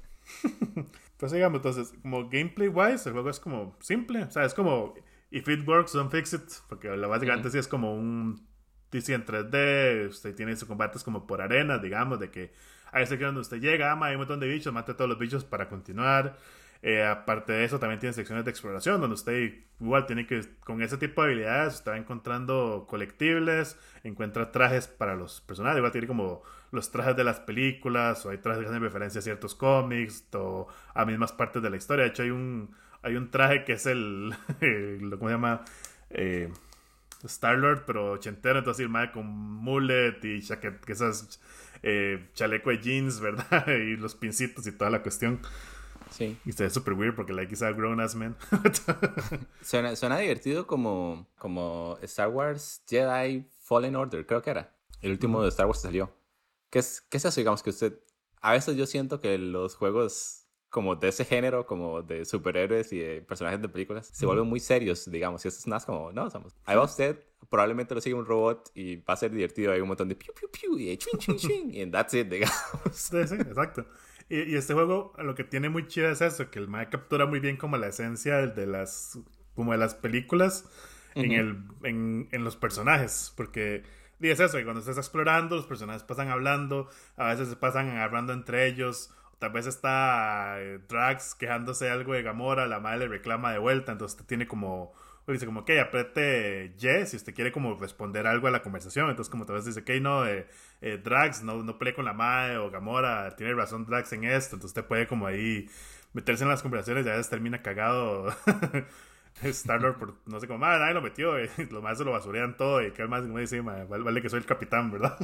A: Pues digamos, entonces, como gameplay wise, el juego es como simple. O sea, es como If it works, don't fix it. Porque la básicamente sí es como un DC en 3D. Usted tiene sus combates como por arena, digamos, de que hay que donde usted llega, ama, hay un montón de bichos, mate a todos los bichos para continuar. Eh, aparte de eso, también tiene secciones de exploración donde usted igual tiene que, con ese tipo de habilidades, usted va encontrando colectibles, encuentra trajes para los personajes, igual tiene como los trajes de las películas, o hay trajes que hacen referencia a ciertos cómics, o a mismas partes de la historia. De hecho, hay un, hay un traje que es el, ¿cómo se llama? Eh, Star-Lord, pero ochentero, entonces el mae con mullet y chaquet, esas eh, chaleco de jeans, ¿verdad? y los pincitos y toda la cuestión.
B: Sí.
A: Y se ve súper weird porque like is a grown ass man.
B: suena, suena divertido como, como Star Wars Jedi Fallen Order, creo que era. El último de Star Wars que salió. ¿Qué es, ¿Qué es eso? Digamos que usted... A veces yo siento que los juegos como de ese género, como de superhéroes y de personajes de películas, se vuelven muy serios, digamos. Y esto es más como, no, somos. Ahí va usted, probablemente lo sigue un robot y va a ser divertido. Hay un montón de piu, piu, piu y chun, chun, chun. y that's it, digamos.
A: Sí, sí, exacto. Y, y, este juego lo que tiene muy chido es eso, que el Mae captura muy bien como la esencia de las, como de las películas en, el, en, en los personajes. Porque y es eso, que cuando estás explorando, los personajes pasan hablando, a veces se pasan agarrando entre ellos, Tal vez está eh, Drax quejándose algo de Gamora, la madre le reclama de vuelta, entonces usted tiene como, dice como, ok, apriete Y si usted quiere como responder algo a la conversación, entonces como tal vez dice, ok, no, eh, eh, Drax, no, no con la madre, o Gamora, tiene razón Drax en esto, entonces usted puede como ahí meterse en las conversaciones y a veces termina cagado Star-Lord por, no sé cómo, nadie lo metió, y los más se lo basurean todo, y que el más como dice, vale, que soy el capitán, ¿verdad?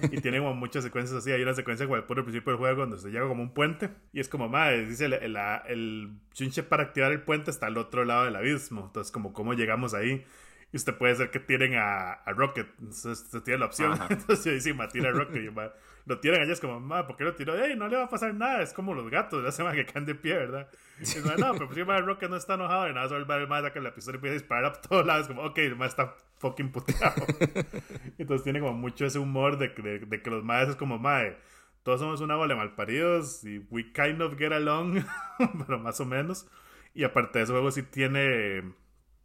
A: y tiene como muchas secuencias así, hay una secuencia como el puro principio del juego donde se llega como un puente, y es como, madre, dice, el, el, el chinche para activar el puente está al otro lado del abismo, entonces como, ¿cómo llegamos ahí? Y usted puede ser que tiren a, a Rocket. Entonces usted tiene la opción. Entonces encima tira a Rocket y lo tiran allá. Es como, ma, ¿por qué lo tiró? Ey, no le va a pasar nada. Es como los gatos. Ya se van que caen de pie, ¿verdad? Y es, no, pero pues el Rocket no está enojado. Y nada, solo el más saca la pistola y empieza a disparar a todos lados. Como, ok, el más está fucking puteado. Entonces tiene como mucho ese humor de, de, de que los madres es como, madre, todos somos una bola malparidos y we kind of get along. pero más o menos. Y aparte de eso, juego sí tiene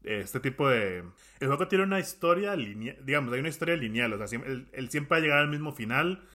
A: este tipo de... El juego tiene una historia lineal, digamos, hay una historia lineal, o sea, él, siempre va a llegar al mismo final,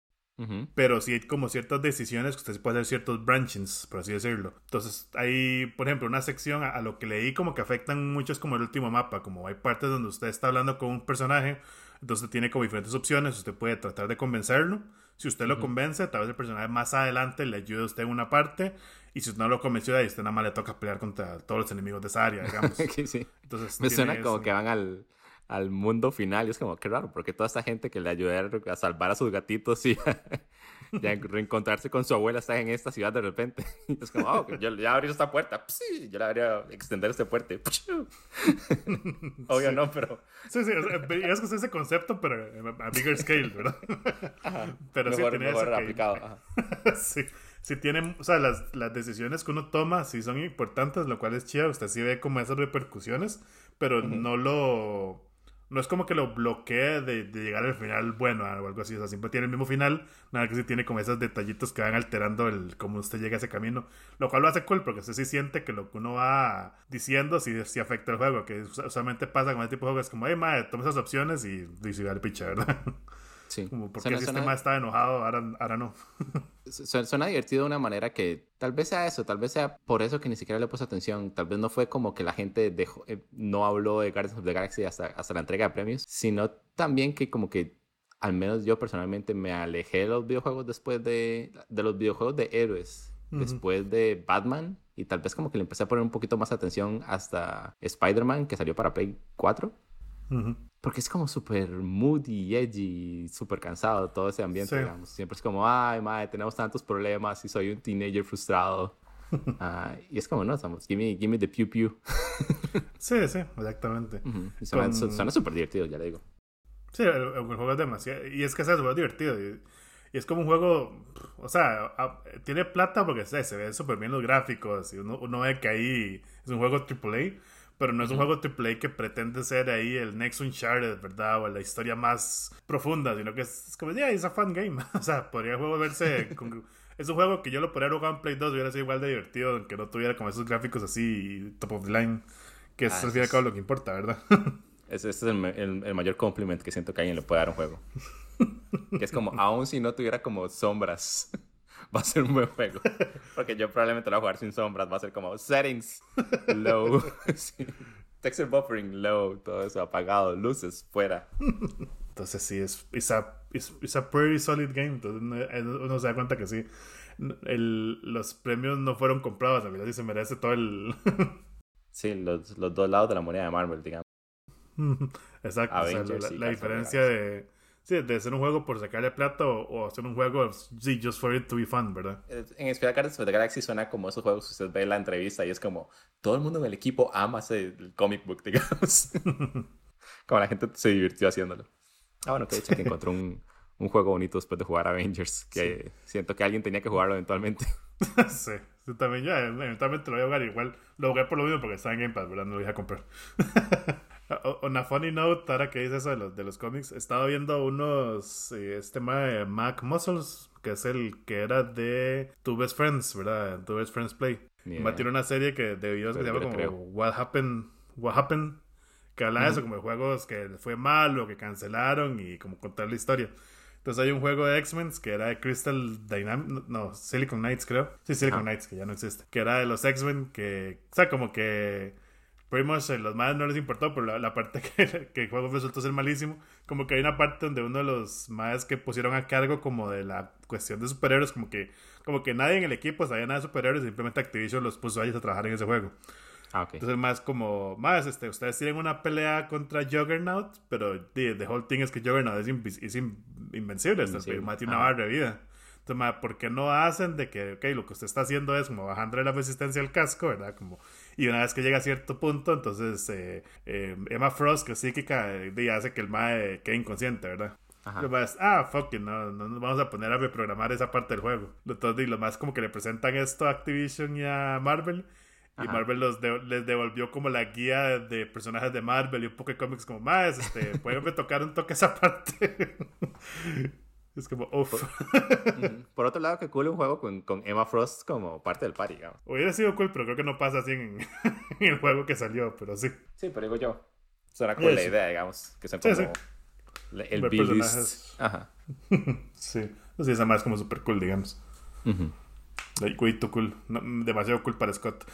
A: pero sí hay como ciertas decisiones que usted puede hacer ciertos branchings, por así decirlo. Entonces, hay, por ejemplo, una sección a, lo que leí como que afectan mucho es como el último mapa, como hay partes donde usted está hablando con un personaje, entonces tiene como diferentes opciones, usted puede tratar de convencerlo. Si usted lo convence, tal vez el personaje más adelante le ayude a usted en una parte y si no lo convenció de ahí, usted nada más le toca pelear contra todos los enemigos de esa área, digamos.
B: sí. Entonces, Me suena como que van al, al mundo final y es como, qué raro, porque toda esta gente que le ayudaron a salvar a sus gatitos y ya reencontrarse con su abuela está en esta ciudad de repente. Y es como, oh, yo ya abrí esta puerta, sí, yo le habría extender este puente. Obvio no, pero...
A: Sí, sí, es, que es ese concepto, pero a bigger scale, ¿verdad? Pero sí, tiene mejor aplicado. sí si tienen, o sea, las, las, decisiones que uno toma sí son importantes, lo cual es chido, usted sí ve como esas repercusiones, pero no lo, no es como que lo bloquee de, de, llegar al final bueno o algo así, o sea, siempre tiene el mismo final, nada que sí tiene como esos detallitos que van alterando el cómo usted llega a ese camino, lo cual lo hace cool porque usted sí siente que lo que uno va diciendo sí, sí afecta el juego, que usualmente pasa con este tipo de juegos, como, hey, madre, toma esas opciones y, y si el picha, ¿verdad?
B: Sí.
A: Como porque el sistema está enojado, ahora, ahora no.
B: suena divertido de una manera que tal vez sea eso, tal vez sea por eso que ni siquiera le puse atención. Tal vez no fue como que la gente dejó, eh, no habló de Guardians of the Galaxy hasta, hasta la entrega de premios, sino también que como que al menos yo personalmente me alejé de los videojuegos después de, de los videojuegos de héroes. Después de Batman, y tal vez como que le empecé a poner un poquito más atención hasta Spider-Man, que salió para Play 4. Porque es como súper moody, edgy, súper cansado todo ese ambiente, digamos. Siempre es como, ay, madre, tenemos tantos problemas y soy un teenager frustrado. Ah, y es como, no, estamos, give me, give me the pew pew.
A: sí, sí, exactamente.
B: suena, súper divertido, ya le digo.
A: Sí, el, juego es demasiado. Y es que es juego divertido. Y, y, es como un juego, o sea, tiene plata porque se ve súper bien los gráficos. Y uno, uno ve que ahí es un juego AAA pero no es un juego triple que pretende ser ahí el next Uncharted, ¿verdad? O la historia más profunda, sino que es, como, ya, es un fun game. o sea, podría el juego verse... es un juego que yo lo podría jugar en Play 2 y hubiera sido igual de divertido, aunque no tuviera como esos gráficos así top of the line, que es al fin y al cabo lo que importa, ¿verdad?
B: ese, es el, el, mayor compliment que siento que alguien le puede dar a un juego. que es como, aún si no tuviera como sombras va a ser un buen juego. Porque yo probablemente lo voy a jugar sin sombras. Va a ser como settings low. Texture buffering low. Todo eso apagado. Luces fuera.
A: Entonces sí, es it's a, it's, a pretty solid game. Entonces uno, se da cuenta que sí. El, los premios no fueron comprados. A mí sí se merece todo el...
B: sí, los, los dos lados de la moneda de Marvel, digamos.
A: Exacto. la, diferencia de Sí, de ser un juego por sacarle plata o, hacer un juego, sí, just for it to be fun, ¿verdad?
B: En Spider Guardians of the Galaxy suena como esos juegos que usted ve en la entrevista y es como todo el mundo en el equipo ama ese comic book, digamos. como la gente se divirtió haciéndolo. Ah, bueno, que de hecho que encontró un, un juego bonito después de jugar Avengers, que siento que alguien tenía que jugarlo eventualmente.
A: sí, también ya, eventualmente lo voy a jugar igual. Lo jugué por lo mismo porque estaba en Game Pass, ¿verdad? No lo voy a comprar. Una funny note, ahora que dice eso de los, de los cómics, estaba viendo unos, eh, este de Mac Muscles, que es el que era de Two Best Friends, ¿verdad? Two Best Friends Play. Yeah. tiene una serie que debió que se llama como What Happened, What Happened, que habla de eso, como de juegos que fue malo, que cancelaron y como contar la historia. Entonces hay un juego de X-Men que era de Crystal Dynamics, no, Silicon Knights creo. Sí, Silicon ah. Knights, que ya no existe. Que era de los X-Men que, o sea, como que much los maes no les importó, pero la, parte que, que, el juego resultó ser malísimo, como que hay una parte donde uno de los maes que pusieron a cargo como de la cuestión de superhéroes, como que, como que nadie en el equipo sabía nada de superhéroes, simplemente Activision los puso a ellos a trabajar en ese juego. Ah, okay. Entonces más como, más, este, ustedes tienen una pelea contra Juggernaut, pero the, the whole thing es que Juggernaut es, invencible, este, más tiene una barra de vida. Entonces, ¿por qué no hacen de que, ok, lo que usted está haciendo es como bajando la resistencia al casco, ¿verdad? Como y una vez que llega a cierto punto, entonces eh, eh, Emma Frost, que es psíquica, eh, hace que el mae quede inconsciente, ¿verdad? Lo más, ah, fuck no, no nos vamos a poner a reprogramar esa parte del juego. Entonces, lo más como que le presentan esto a Activision y a Marvel. Y Marvel los les devolvió como la guía de personajes de Marvel y un poco de cómics como más, este, pueden retocar un toque esa parte. Es como, uff.
B: Por, otro lado, que cool un juego con, con, Emma Frost como parte del party, digamos.
A: Hubiera sido cool, pero creo que no pasa así en, el juego que salió, pero sí.
B: Sí, pero digo yo. Suena cool la idea, digamos. Que sea como el Billy.
A: Ajá. sí. Sí, esa más como super cool, digamos. Uh cool. demasiado cool para Scott.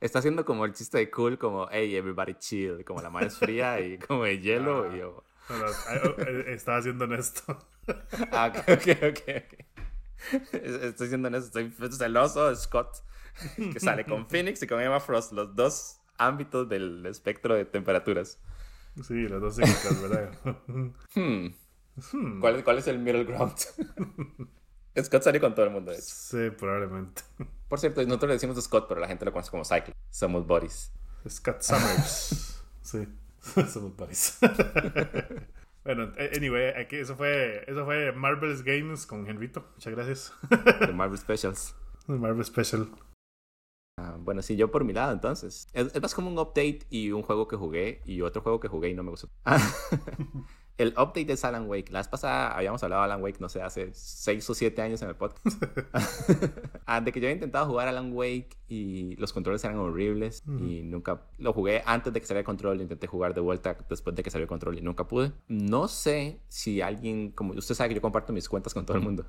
B: Está haciendo como el chiste de cool, como, hey, everybody chill. Como la mano es fría y como de hielo. y yo,
A: eh, estaba siendo honesto.
B: Ah, ok, ok, ok. Estoy siendo honesto, estoy celoso de Scott, que sale con Phoenix y con Emma Frost, los dos ámbitos del espectro de temperaturas.
A: Sí, los dos cíclicas, ¿verdad?
B: Hmm. Hmm. ¿Cuál, ¿Cuál, es el middle ground? Scott salió con todo el mundo, de hecho.
A: Sí, probablemente.
B: Por cierto, nosotros le decimos Scott, pero la gente lo conoce como Cycle. Somos buddies.
A: Scott Summers. sí. Somos buddies. bueno, anyway, aquí, eso, fue, eso fue Marvel's Games con Henrito. Muchas gracias.
B: The Marvel Specials.
A: The Marvel Special.
B: Ah, bueno, sí, yo por mi lado, entonces. Es, es, más como un update y un juego que jugué y otro juego que jugué y no me gustó. El update de Alan Wake. La vez pasada habíamos hablado de Alan Wake, no sé, hace 6 o 7 años en el podcast. Ah, de que yo había intentado jugar Alan Wake y los controles eran horribles y nunca lo jugué antes de que saliera el control. Intenté jugar de vuelta después de que salió el control y nunca pude. No sé si alguien, como usted sabe que yo comparto mis cuentas con todo el mundo.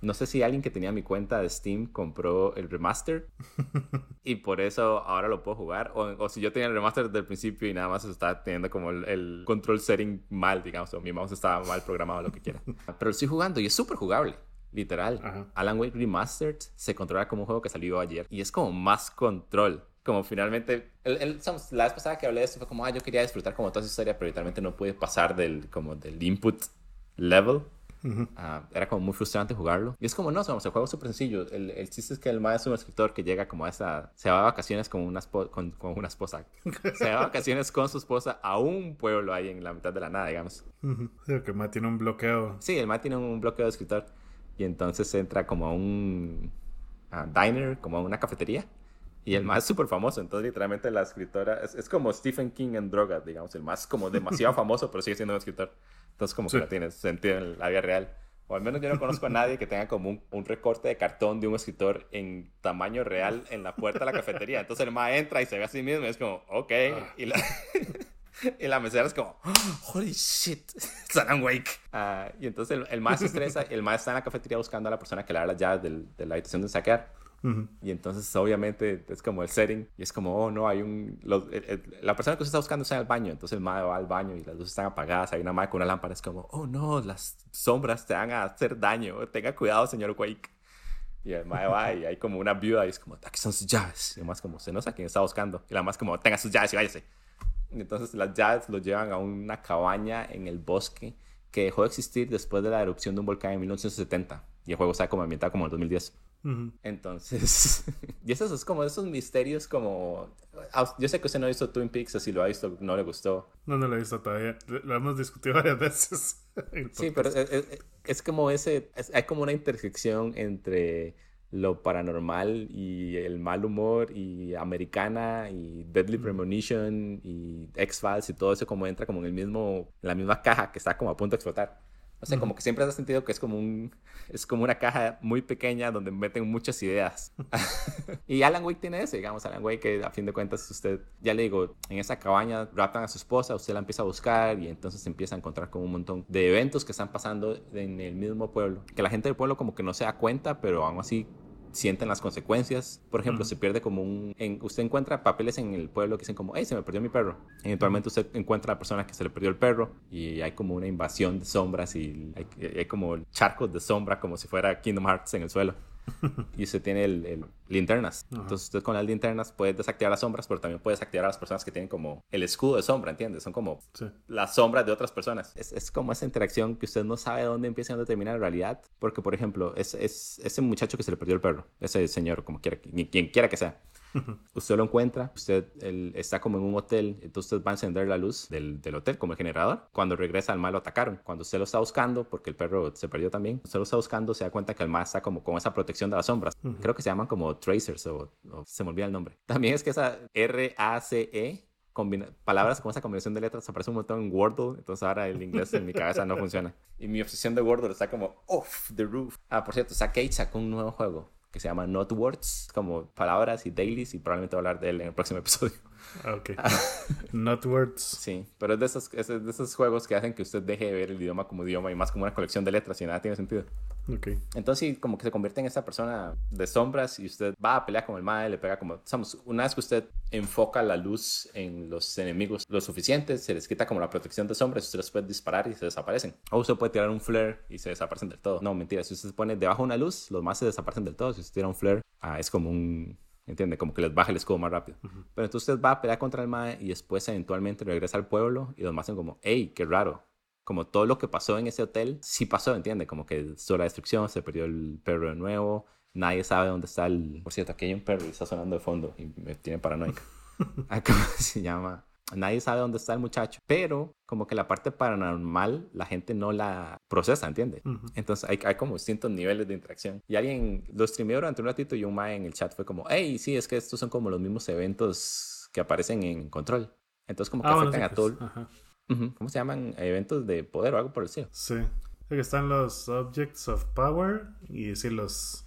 B: No sé si alguien que tenía mi cuenta de Steam compró el remaster y por eso ahora lo puedo jugar. O, si yo tenía el remaster desde el principio y nada más estaba teniendo como el, control setting mal, digamos, o mi mouse estaba mal programado, lo que quiera. Pero estoy jugando y es súper jugable. Literal. Alan Wake Remastered se controla como un juego que salió ayer y es como más control como finalmente, el, la vez pasada que hablé de esto fue como, ah, yo quería disfrutar como toda esa historia, pero literalmente no pude pasar del, como del input level Ah, era como muy frustrante jugarlo. Y es como, no, vamos, el juego es súper sencillo. El, el, chiste es que el maestro es un escritor que llega como a esa... Se va a vacaciones con una, con, con, una esposa. se va a vacaciones con su esposa a un pueblo ahí en la mitad de la nada, digamos.
A: Sí, que el ma tiene un bloqueo.
B: Sí, el ma tiene un bloqueo de escritor. Y entonces entra como a un diner, como a una cafetería. Y el más súper famoso, entonces literalmente la escritora es, es, como Stephen King en drogas, digamos, el más como demasiado famoso, pero sigue siendo un escritor. Entonces como que no tiene sentido en la vida real. O al menos yo no conozco a nadie que tenga como un, un, recorte de cartón de un escritor en tamaño real en la puerta de la cafetería. Entonces el ma entra y se ve a sí mismo y es como, ok. Ah. Y, la, y la mesera es como, holy shit, it's Alan Wake. Uh, y entonces el, el ma se estresa, el ma está en la cafetería buscando a la persona que le da las llaves del, de la habitación de saquear. Y entonces, obviamente, es como el setting. Y es como, oh, no, hay un. la persona que usted está buscando está en el baño. Entonces, el madre va al baño y las luces están apagadas. Hay una madre con una lámpara. Es como, oh, no, las sombras te van a hacer daño. Tenga cuidado, señor Wake. Y el madre va y hay como una viuda y es como, aquí son sus llaves. Y además, como, se no sabe quién está buscando. Y la más como, tenga sus llaves y váyase. Entonces las llaves lo llevan a una cabaña en el bosque que dejó de existir después de la erupción de un volcán en 1970. Y el juego está como ambientado como en 2010. Entonces, y eso es como esos misterios como... Yo sé que usted no ha visto Twin Peaks, si lo ha visto, no le gustó.
A: No, no lo he visto todavía. Lo hemos discutido varias veces.
B: sí, pero es, como ese... hay como una intersección entre lo paranormal y el mal humor y Americana y Deadly Premonition y X-Files y todo eso como entra como en el mismo, la misma caja que está como a punto de explotar. O sea, como que siempre has sentido que es como un es como una caja muy pequeña donde meten muchas ideas. y Alan Wake tiene eso, digamos, Alan Wake que a fin de cuentas usted, ya le digo, en esa cabaña raptan a su esposa, usted la empieza a buscar y entonces empieza a encontrar con un montón de eventos que están pasando en el mismo pueblo, que la gente del pueblo como que no se da cuenta, pero aún así sienten las consecuencias. Por ejemplo, se pierde como un... En, usted encuentra papeles en el pueblo que dicen como, hey, se me perdió mi perro. Eventualmente usted encuentra a la persona que se le perdió el perro y hay como una invasión de sombras y hay, hay como charcos de sombra como si fuera Kingdom Hearts en el suelo y usted tiene el, linternas. Entonces usted con las linternas puede desactivar las sombras, pero también puede desactivar a las personas que tienen como el escudo de sombra, ¿entiendes? Son como las sombras de otras personas. Es, es, como esa interacción que usted no sabe dónde empieza y dónde termina en realidad. Porque, por ejemplo, es, es ese muchacho que se le perdió el perro, ese señor, como quiera, quien quiera que sea usted lo encuentra, usted está como en un hotel, entonces usted va a encender la luz del, del, hotel como el generador. Cuando regresa al mal lo atacaron. Cuando usted lo está buscando, porque el perro se perdió también, usted lo está buscando, se da cuenta que el mal está como con esa protección de las sombras. Creo que se llaman como tracers o, se me olvida el nombre. También es que esa R-A-C-E palabras con esa combinación de letras aparece un montón en Wordle, entonces ahora el inglés en mi cabeza no funciona. Y mi obsesión de Wordle está como off the roof. Ah, por cierto, Cage sacó un nuevo juego que se llama Not Words, como palabras y dailies, y probablemente voy a hablar de él en el próximo episodio.
A: Ah, ok. Not Words.
B: Sí, pero es de, esos, es de esos juegos que hacen que usted deje de ver el idioma como idioma y más como una colección de letras y nada tiene sentido.
A: Okay.
B: Entonces, como que se convierte en esta persona de sombras y usted va a pelear con el mal, le pega como, digamos, una vez que usted enfoca la luz en los enemigos lo suficiente, se les quita como la protección de sombras, usted los puede disparar y se desaparecen. O usted puede tirar un flare y se desaparecen del todo. No, mentira, si usted se pone debajo de una luz, los más se desaparecen del todo. Si usted tira un flare, ah, es como un ¿Entiende? Como que les baja el escudo más rápido. Pero entonces usted va a pelear contra el Mae y después eventualmente regresa al pueblo y los más son como, hey, qué raro como todo lo que pasó en ese hotel, sí pasó, ¿entiendes? Como que toda la destrucción, se perdió el perro de nuevo, nadie sabe dónde está el... Por cierto, aquí hay un perro y está sonando de fondo y me tiene paranoica. Ah, ¿Cómo se llama? Nadie sabe dónde está el muchacho, pero como que la parte paranormal la gente no la procesa, ¿entiendes? Entonces hay, hay, como distintos niveles de interacción. Y alguien lo streameó durante un ratito y un mae en el chat fue como, hey, sí, es que estos son como los mismos eventos que aparecen en Control. Entonces como que ah, afectan a todo. ¿Cómo se llaman? Eventos de poder o algo por el estilo.
A: Sí. que están los Objects of Power y sí, los,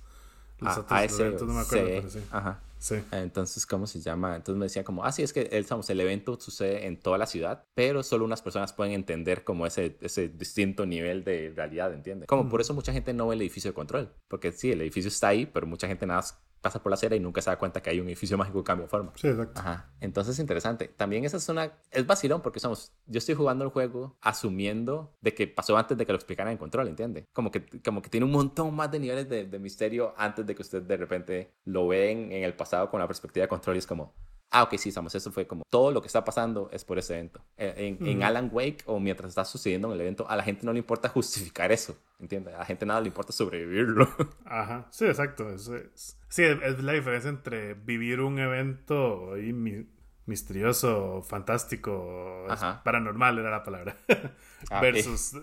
B: los ah, otros eventos, no me acuerdo, pero sí. Ajá. Sí. Entonces, ¿cómo se llama? Entonces me decía como, ah, sí, es que el, el evento sucede en toda la ciudad, pero solo unas personas pueden entender como ese, ese distinto nivel de realidad, ¿entiendes? Como por eso mucha gente no ve el edificio de control, porque sí, el edificio está ahí, pero mucha gente nada más pasa por la acera y nunca se da cuenta que hay un edificio mágico que cambia de forma.
A: Sí, exacto.
B: Ajá. Entonces es interesante. También esa es una... Es vacilón porque somos... Yo estoy jugando el juego asumiendo de que pasó antes de que lo explicaran en control, ¿entiende? Como que, como que tiene un montón más de niveles de, de misterio antes de que usted de repente lo ven en el pasado con la perspectiva de control y es como ah, ok, sí, Samus, eso fue como todo lo que está pasando es por ese evento. Eh, en, Alan Wake o mientras está sucediendo en el evento, a la gente no le importa justificar eso, ¿entiendes? A la gente nada le importa sobrevivirlo.
A: Ajá, sí, exacto. Es, sí, es la diferencia entre vivir un evento y misterioso, fantástico, paranormal era la palabra, ah, versus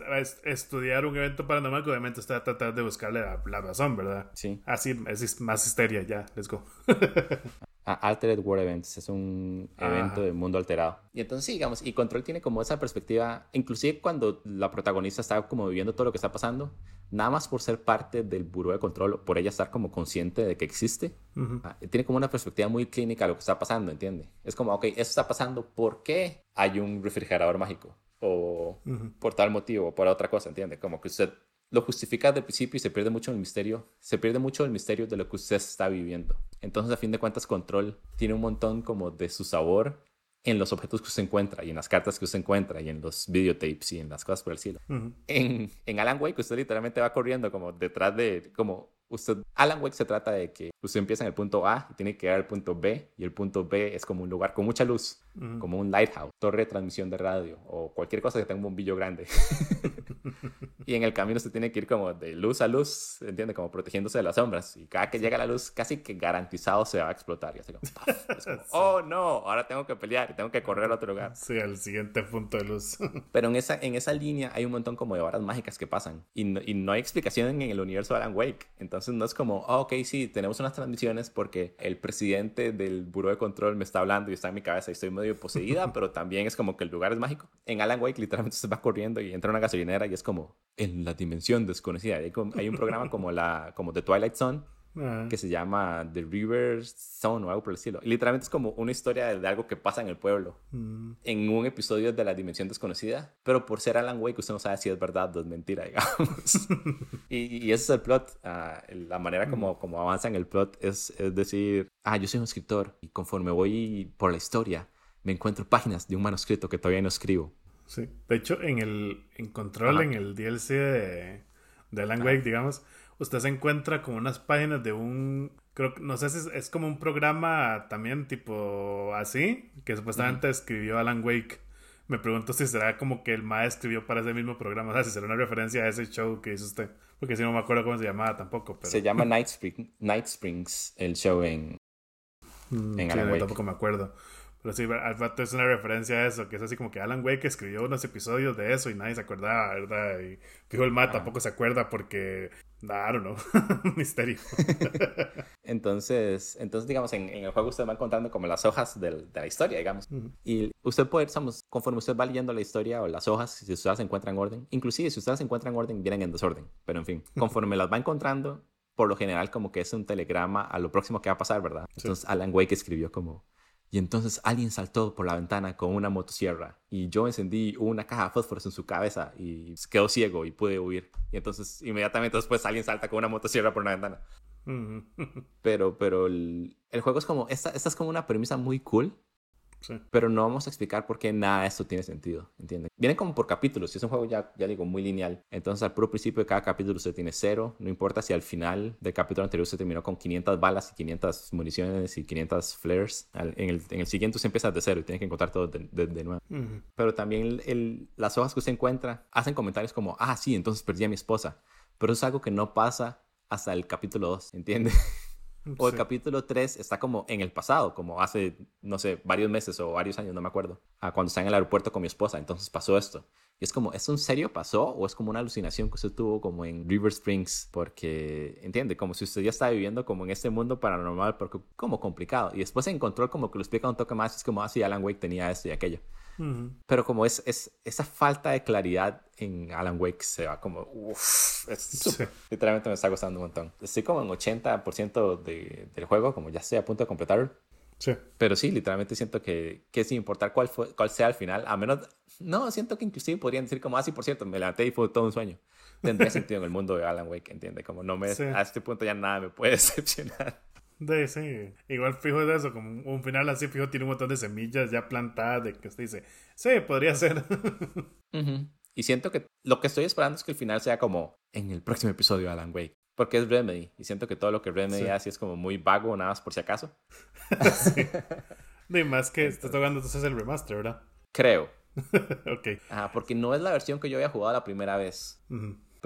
A: estudiar un evento paranormal que obviamente está tratando de buscarle la, razón, ¿verdad?
B: Sí.
A: Así es más histeria, ya, let's go.
B: Altered World Events, es un evento de mundo alterado. Y entonces, digamos, y Control tiene como esa perspectiva, inclusive cuando la protagonista está como viviendo todo lo que está pasando, nada más por ser parte del buró de control, por ella estar como consciente de que existe, ah, tiene como una perspectiva muy clínica de lo que está pasando, ¿entiende? Es como, ok, eso está pasando, ¿por qué hay un refrigerador mágico? O por tal motivo, o por otra cosa, ¿entiende? Como que usted lo justifica de principio y se pierde mucho el misterio. Se pierde mucho el misterio de lo que usted está viviendo. Entonces, a fin de cuentas, Control tiene un montón como de su sabor en los objetos que usted encuentra y en las cartas que usted encuentra y en los videotapes y en las cosas por el cielo. en, en Alan Wake usted literalmente va corriendo como detrás de, como usted, Alan Wake se trata de que usted empieza en el punto A y tiene que llegar al punto B y el punto B es como un lugar con mucha luz como un lighthouse, torre de transmisión de radio o cualquier cosa que tenga un bombillo grande. y en el camino se tiene que ir como de luz a luz, ¿entiende? Como protegiéndose de las sombras. Y cada que llega la luz, casi que garantizado se va a explotar. Y así como, oh no, ahora tengo que pelear y tengo que correr a otro lugar.
A: Sí, al siguiente punto de luz.
B: Pero en esa, en esa línea hay un montón como de horas mágicas que pasan. Y no, y no hay explicación en el universo de Alan Wake. Entonces no es como, oh, ok, sí, tenemos unas transmisiones porque el presidente del Buró de Control me está hablando y está en mi cabeza y estoy medio poseída, pero también es como que el lugar es mágico. En Alan Wake literalmente se va corriendo y entra a una gasolinera y es como en la dimensión desconocida. Hay, hay un programa como, la, como The Twilight Zone ah. que se llama The River Zone o algo por el estilo. Y literalmente es como una historia de, algo que pasa en el pueblo, mm. en un episodio de la dimensión desconocida, pero por ser Alan Wake usted no sabe si es verdad o es mentira, digamos. y, ese es el plot, ah, la manera como, mm. como avanza en el plot es, es decir, ah, yo soy un escritor y conforme voy por la historia, me encuentro páginas de un manuscrito que todavía no escribo.
A: Sí. De hecho, en el en Control, en el DLC de, de Alan Wake, digamos, usted se encuentra como unas páginas de un. Creo no sé si es, como un programa también tipo así, que supuestamente escribió Alan Wake. Me pregunto si será como que el maestro escribió para ese mismo programa, o sea, si será una referencia a ese show que hizo usted. Porque si no me acuerdo cómo se llamaba tampoco.
B: Se llama Night, Night Springs, el show en,
A: mm, en Alan Wake. tampoco me acuerdo. Pero sí, al es una referencia a eso, que es así como que Alan Wake escribió unos episodios de eso y nadie se acordaba, ¿verdad? Y fijo el Matt tampoco se acuerda porque, I don't know, misterio.
B: entonces, entonces, digamos, en, el juego usted va encontrando como las hojas de la historia, digamos. Y usted puede, somos, conforme usted va leyendo la historia o las hojas, si usted las encuentra en orden, inclusive si usted las encuentra en orden, vienen en desorden. Pero en fin, conforme las va encontrando, por lo general como que es un telegrama a lo próximo que va a pasar, ¿verdad? Entonces Alan Wake escribió como y entonces alguien saltó por la ventana con una motosierra y yo encendí una caja de fósforos en su cabeza y quedó ciego y pude huir. Y entonces inmediatamente después alguien salta con una motosierra por la ventana. pero pero el, el, juego es como, esta, esta es como una premisa muy cool pero no vamos a explicar por qué nada de esto tiene sentido, ¿entienden? Vienen como por capítulos, y es un juego ya, ya digo, muy lineal. Entonces al puro principio de cada capítulo usted tiene cero, no importa si al final del capítulo anterior se terminó con 500 balas y 500 municiones y 500 flares. En el, en el siguiente usted empieza de cero y tiene que encontrar todo de, de, nuevo. Pero también el, las hojas que usted encuentra hacen comentarios como, ah, sí, entonces perdí a mi esposa. Pero eso es algo que no pasa hasta el capítulo 2, ¿entiende? O el capítulo 3 está como en el pasado, como hace, no sé, varios meses o varios años, no me acuerdo, a cuando está en el aeropuerto con mi esposa, entonces pasó esto. Y es como, ¿es en serio pasó o es como una alucinación que usted tuvo como en River Springs? Porque, entiende, como si usted ya estaba viviendo como en este mundo paranormal, porque como complicado. Y después se encontró como que lo explica un toque más, es como, ah, sí, Alan Wake tenía esto y aquello. Pero como es, es, esa falta de claridad en Alan Wake se va como, uff, literalmente me está gustando un montón. Estoy como en 80% de, del juego, como ya estoy a punto de completarlo. Sí. Pero sí, literalmente siento que, que sin importar cuál, fue, cuál sea el final, a menos, no, siento que inclusive podrían decir como, ah, sí, por cierto, me levanté y fue todo un sueño. Tendría sentido en el mundo de Alan Wake, ¿entiende? Como no me, a este punto ya nada me puede decepcionar.
A: De, sí, igual fijo de eso, como un final así fijo tiene un montón de semillas ya plantadas de que usted dice, sí, podría ser.
B: Y siento que lo que estoy esperando es que el final sea como en el próximo episodio de Alan Wake, porque es Remedy, y siento que todo lo que Remedy hace es como muy vago, nada más por si acaso.
A: sí. Ni más que estás tocando entonces el remaster, ¿verdad?
B: Creo. ok. Ah, porque no es la versión que yo había jugado la primera vez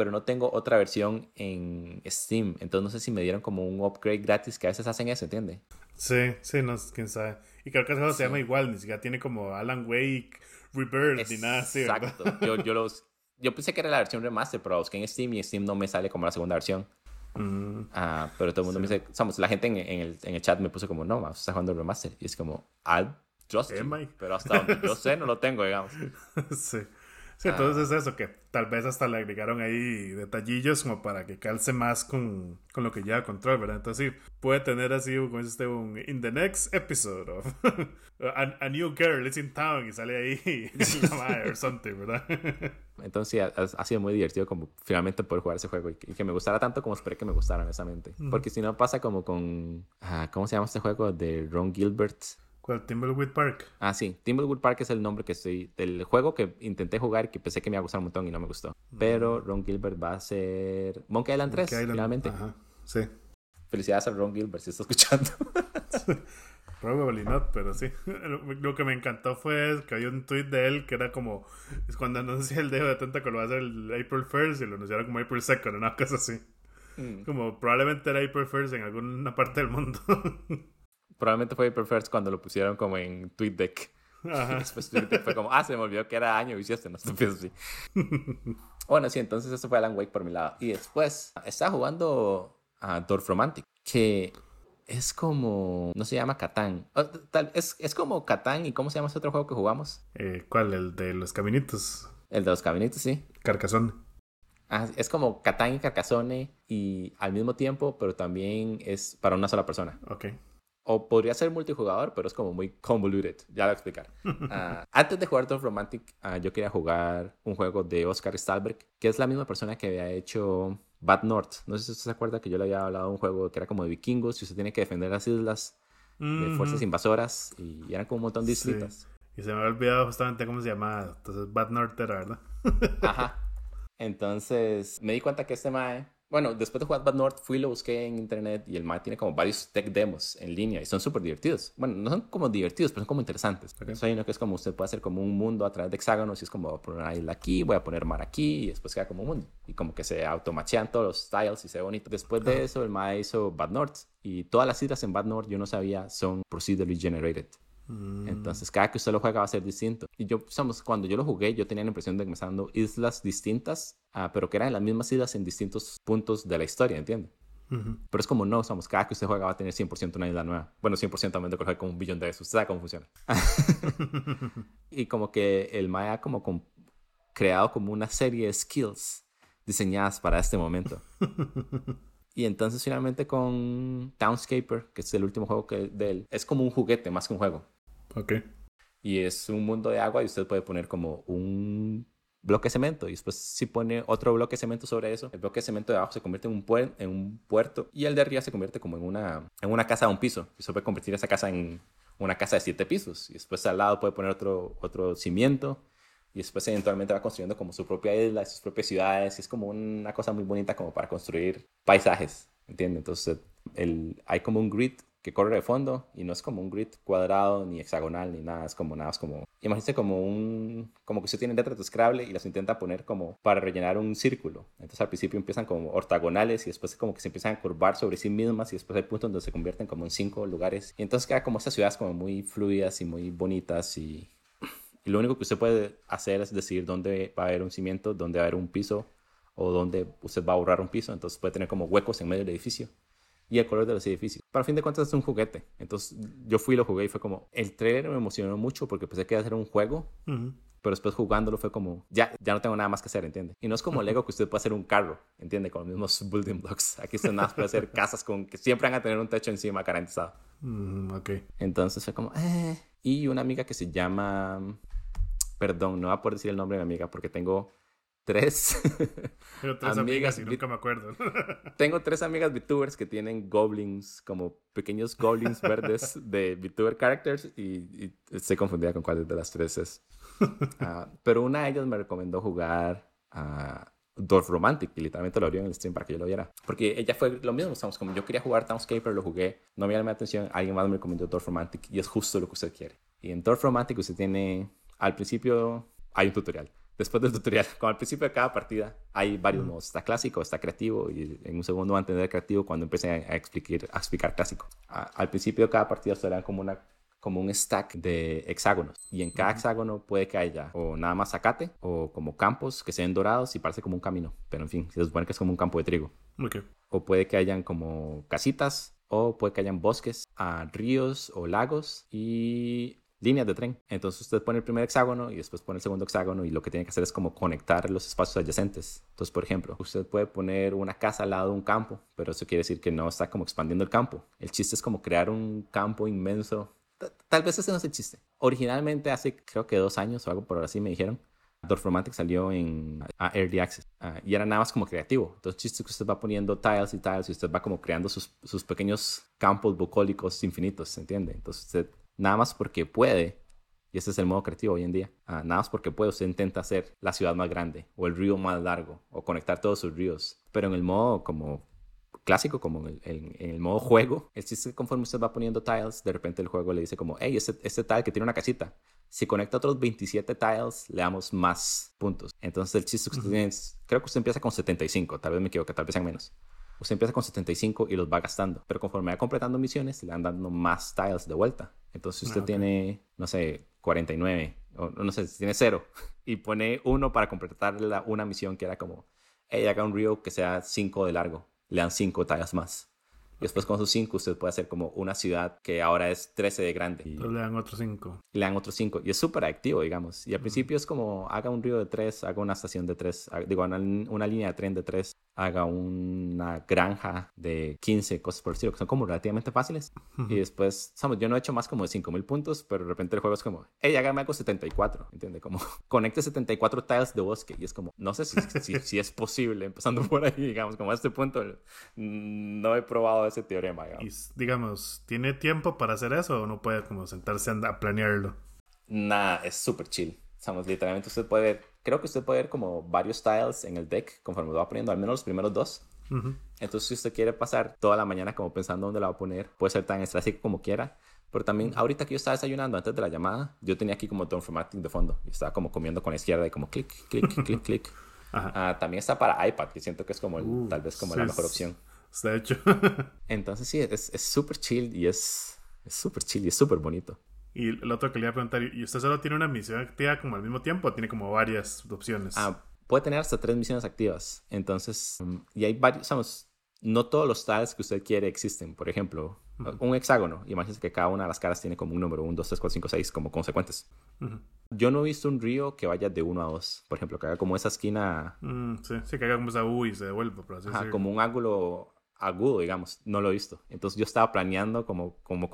B: pero no tengo otra versión en Steam. Entonces no sé si me dieron como un upgrade gratis que a veces hacen eso, ¿entiendes?
A: Sí, sí, no quién sabe. Y creo que eso se llama igual, ni siquiera tiene como Alan Wake, Rebirth, ni nada así. Exacto.
B: yo, yo, los, yo pensé que era la versión remaster, pero busqué en Steam y Steam no me sale como la segunda versión. Mm. Ah, pero todo el mundo me dice, somos, la gente en, el, en, el, chat me puso como, no, vamos, está jugando el remaster. Y es como, al just pero hasta donde yo sé no lo tengo, digamos.
A: sí. Sí, entonces es eso, que tal vez hasta le agregaron ahí detallillos como para que calce más con, con lo que ya control, ¿verdad? Entonces sí, puede tener así, como usted, un In the next episode of a, New Girl is in town y sale ahí o something, ¿verdad?
B: Entonces sí, ha, sido muy divertido como finalmente poder jugar ese juego y que, me gustara tanto como esperé que me gustara, honestamente. Porque si no pasa como con, ah, ¿cómo se llama este juego? De Ron Gilbert.
A: ¿Cuál? Timbleweed Park.
B: Ah, sí. Timbleweed Park es el nombre que estoy. del juego que intenté jugar y que pensé que me iba a gustar un montón y no me gustó. Mm. Pero Ron Gilbert va a ser. Monkey Island 3, finalmente. Ajá. Sí. Felicidades a Ron Gilbert si está escuchando.
A: Probably not, pero sí. Lo que me encantó fue que había un tweet de él que era como. Es cuando anuncia el dedo de Tentacle va a ser el April 1st y lo anunciaron como April 2nd, una cosa así. Mm. Como probablemente era April 1st en alguna parte del mundo.
B: probablemente fue 1st cuando lo pusieron como en TweetDeck. Ajá. Después fue como, ah, se me olvidó que era año y este no se así. bueno, sí, entonces eso fue Alan Wake por mi lado. Y después estaba jugando a Romantic, que es como. No se llama Catán. es, es como Catán. ¿Y cómo se llama ese otro juego que jugamos?
A: Eh, ¿Cuál? El de los caminitos.
B: El de los caminitos, sí.
A: Carcasón.
B: Ah, es como Catán y Carcassonne y al mismo tiempo, pero también es para una sola persona.
A: Ok.
B: O podría ser multijugador, pero es como muy convoluted. Ya lo voy a explicar. Ah, antes de jugar Dwarf Romantic, ah, yo quería jugar un juego de Oscar Stalberg, que es la misma persona que había hecho Bad North. No sé si usted se acuerda que yo le había hablado de un juego que era como de vikingos y usted tiene que defender las islas de fuerzas invasoras y eran como un montón de islitas.
A: Y se me había olvidado justamente cómo se llamaba. Entonces, Bad North era, ¿verdad?
B: Ajá. Entonces, me di cuenta que este mae bueno, después de jugar Bad North, fui y lo busqué en internet y el MAE tiene como varios tech demos en línea y son súper divertidos. Bueno, no son como divertidos, pero son como interesantes. Okay. hay uno que es como usted puede hacer como un mundo a través de hexágonos y es como voy a poner una isla aquí, voy a poner mar aquí y después queda como un mundo. Y como que se automachean todos los styles y se ve bonito. Después de eso, el MAE hizo Bad North y todas las islas en Bad North yo no sabía son procedurally generated. Mm. Entonces, cada que usted lo juega va a ser distinto. Y yo, somos, cuando yo lo jugué, yo tenía la impresión de que me estaban dando islas distintas, ah, pero que eran las mismas islas en distintos puntos de la historia, ¿entiende? Pero es como no, somos cada que usted juega va a tener 100% una isla nueva. Bueno, 100% también de coger como un billón de esos. Usted sabe cómo funciona. y como que el Maya como creado como una serie de skills diseñadas para este momento. Y entonces finalmente con Townscaper, que es el último juego que de él, es como un juguete más que un juego.
A: Ok.
B: Y es un mundo de agua y usted puede poner como un bloque de cemento. Y después si pone otro bloque de cemento sobre eso, el bloque de cemento de abajo se convierte en un, en un puerto y el de arriba se convierte como en una, en una casa de un piso. Y se puede convertir esa casa en una casa de siete pisos. Y después al lado puede poner otro, otro cimiento. Y después eventualmente va construyendo como su propia isla, sus propias ciudades. Y es como una cosa muy bonita como para construir paisajes, ¿entiendes? Entonces el, hay como un grid que corre de fondo y no es como un grid cuadrado ni hexagonal ni nada, es como nada, es como, imagínese como un, como que usted tiene letras de Scrabble y las intenta poner como para rellenar un círculo. Entonces al principio empiezan como ortogonales y después como que se empiezan a curvar sobre sí mismas y después hay puntos donde se convierten como en cinco lugares. Y entonces queda como estas ciudades como muy fluidas y muy bonitas y, lo único que usted puede hacer es decidir dónde va a haber un cimiento, dónde va a haber un piso o dónde usted va a ahorrar un piso. Entonces puede tener como huecos en medio del edificio y el color de los edificios. Para fin de cuentas es un juguete. Entonces yo fui y lo jugué y fue como, el trailer me emocionó mucho porque pensé que iba a ser un juego. Pero después jugándolo fue como, ya, ya no tengo nada más que hacer, ¿entiende? Y no es como Lego que usted puede hacer un carro, ¿entiende? Con los mismos building blocks. Aquí usted nada más puede hacer casas con que siempre van a tener un techo encima garantizado.
A: Mm, ok.
B: Entonces fue como, eh. Y una amiga que se llama, perdón, no voy a poder decir el nombre de mi amiga porque tengo tres,
A: amigas, y nunca me acuerdo.
B: tengo tres amigas VTubers que tienen goblins, como pequeños goblins verdes de VTuber characters y, y, estoy confundida con cuál de las tres es. Ah, pero una de ellas me recomendó jugar a Dorf Romantic y literalmente lo abrió en el stream para que yo lo viera. Porque ella fue lo mismo, estamos como yo quería jugar Townscaper, lo jugué, no me llamó la atención, alguien más me recomendó Dorf Romantic y es justo lo que usted quiere. Y en Dorf Romantic usted tiene, al principio hay un tutorial después del tutorial. Como al principio de cada partida hay varios modos. Está clásico, está creativo y en un segundo va a entender creativo cuando empiece a, explicar, a explicar clásico. al principio de cada partida será como una como un stack de hexágonos y en cada hexágono puede que haya o nada más zacate o como campos que sean dorados y parece como un camino, pero en fin, se supone que es como un campo de trigo. O puede que hayan como casitas o puede que hayan bosques, a ríos o lagos y líneas de tren. Entonces usted pone el primer hexágono y después pone el segundo hexágono y lo que tiene que hacer es como conectar los espacios adyacentes. Entonces, por ejemplo, usted puede poner una casa al lado de un campo, pero eso quiere decir que no está como expandiendo el campo. El chiste es como crear un campo inmenso. Tal vez ese no es el chiste. Originalmente, hace creo que dos años o algo por así me dijeron, Dorfromantic salió en Early Access y era nada más como creativo. Entonces, el chiste es que usted va poniendo tiles y tiles y usted va como creando sus, sus pequeños campos bucólicos infinitos, ¿entiende? Entonces, usted nada más porque puede, y ese es el modo creativo hoy en día, ah, nada más porque puede, usted intenta hacer la ciudad más grande, o el río más largo, o conectar todos sus ríos, pero en el modo como clásico, como en el, en, el, modo juego. El chiste conforme usted va poniendo tiles, de repente el juego le dice como, hey, este, este tile que tiene una casita, si conecta otros 27 tiles, le damos más puntos. Entonces el chiste que usted tiene creo que usted empieza con 75, tal vez me equivoque, tal vez sean menos. Usted empieza con 75 y los va gastando, pero conforme va completando misiones, le van dando más tiles de vuelta. Entonces usted ah, tiene, no sé, 49, o no sé, tiene 0, y pone uno para completar una misión que era como, hey, haga un río que sea 5 de largo, le dan 5 tiles más. Y después con sus 5 usted puede hacer como una ciudad que ahora es 13 de grande.
A: Y le dan otros 5.
B: Le dan otros 5. Y es súper activo, digamos. Y al principio es como haga un río de 3, haga una estación de 3, digo, una, una, línea de tren de 3, haga una granja de 15, cosas por el estilo, que son como relativamente fáciles. Y después, sabes, yo no he hecho más como de 5000 puntos, pero de repente el juego es como, hey, hágame algo 74, ¿entiendes? Como, conecte 74 tiles de bosque. Y es como, no sé si, si, si, es posible, empezando por ahí, digamos, como a este punto, no he probado ese teorema.
A: Digamos. Y, digamos, ¿tiene tiempo para hacer eso o no puede como sentarse a planearlo?
B: Nada, es súper chill. Estamos, literalmente usted puede creo que usted puede ver como varios tiles en el deck conforme lo va poniendo, al menos los primeros dos. Entonces, si usted quiere pasar toda la mañana como pensando dónde la va a poner, puede ser tan estratégico como quiera. Pero también, ahorita que yo estaba desayunando antes de la llamada, yo tenía aquí como todo formatting de fondo. Y estaba como comiendo con la izquierda y como clic, clic, clic, clic. Ah, también está para iPad, que siento que es como uh, tal vez como la mejor opción.
A: Está hecho.
B: Entonces, sí, es súper chill y es súper chill y es súper bonito.
A: Y el otro que le iba a preguntar, ¿y usted solo tiene una misión activa como al mismo tiempo o tiene como varias opciones?
B: Ah, puede tener hasta tres misiones activas. Entonces, mm, y hay varios, vamos, no todos los tiles que usted quiere existen. Por ejemplo, un hexágono. Imagínese que cada una de las caras tiene como un número, un 2, 3, 4, 5, 6, como consecuentes. Yo no he visto un río que vaya de 1 a 2. Por ejemplo, que haga como esa esquina.
A: Mm, sí, sí, que haga como esa U y se devuelva, por así
B: Ajá, como un ángulo agudo, digamos. No lo he visto. Entonces yo estaba planeando como, como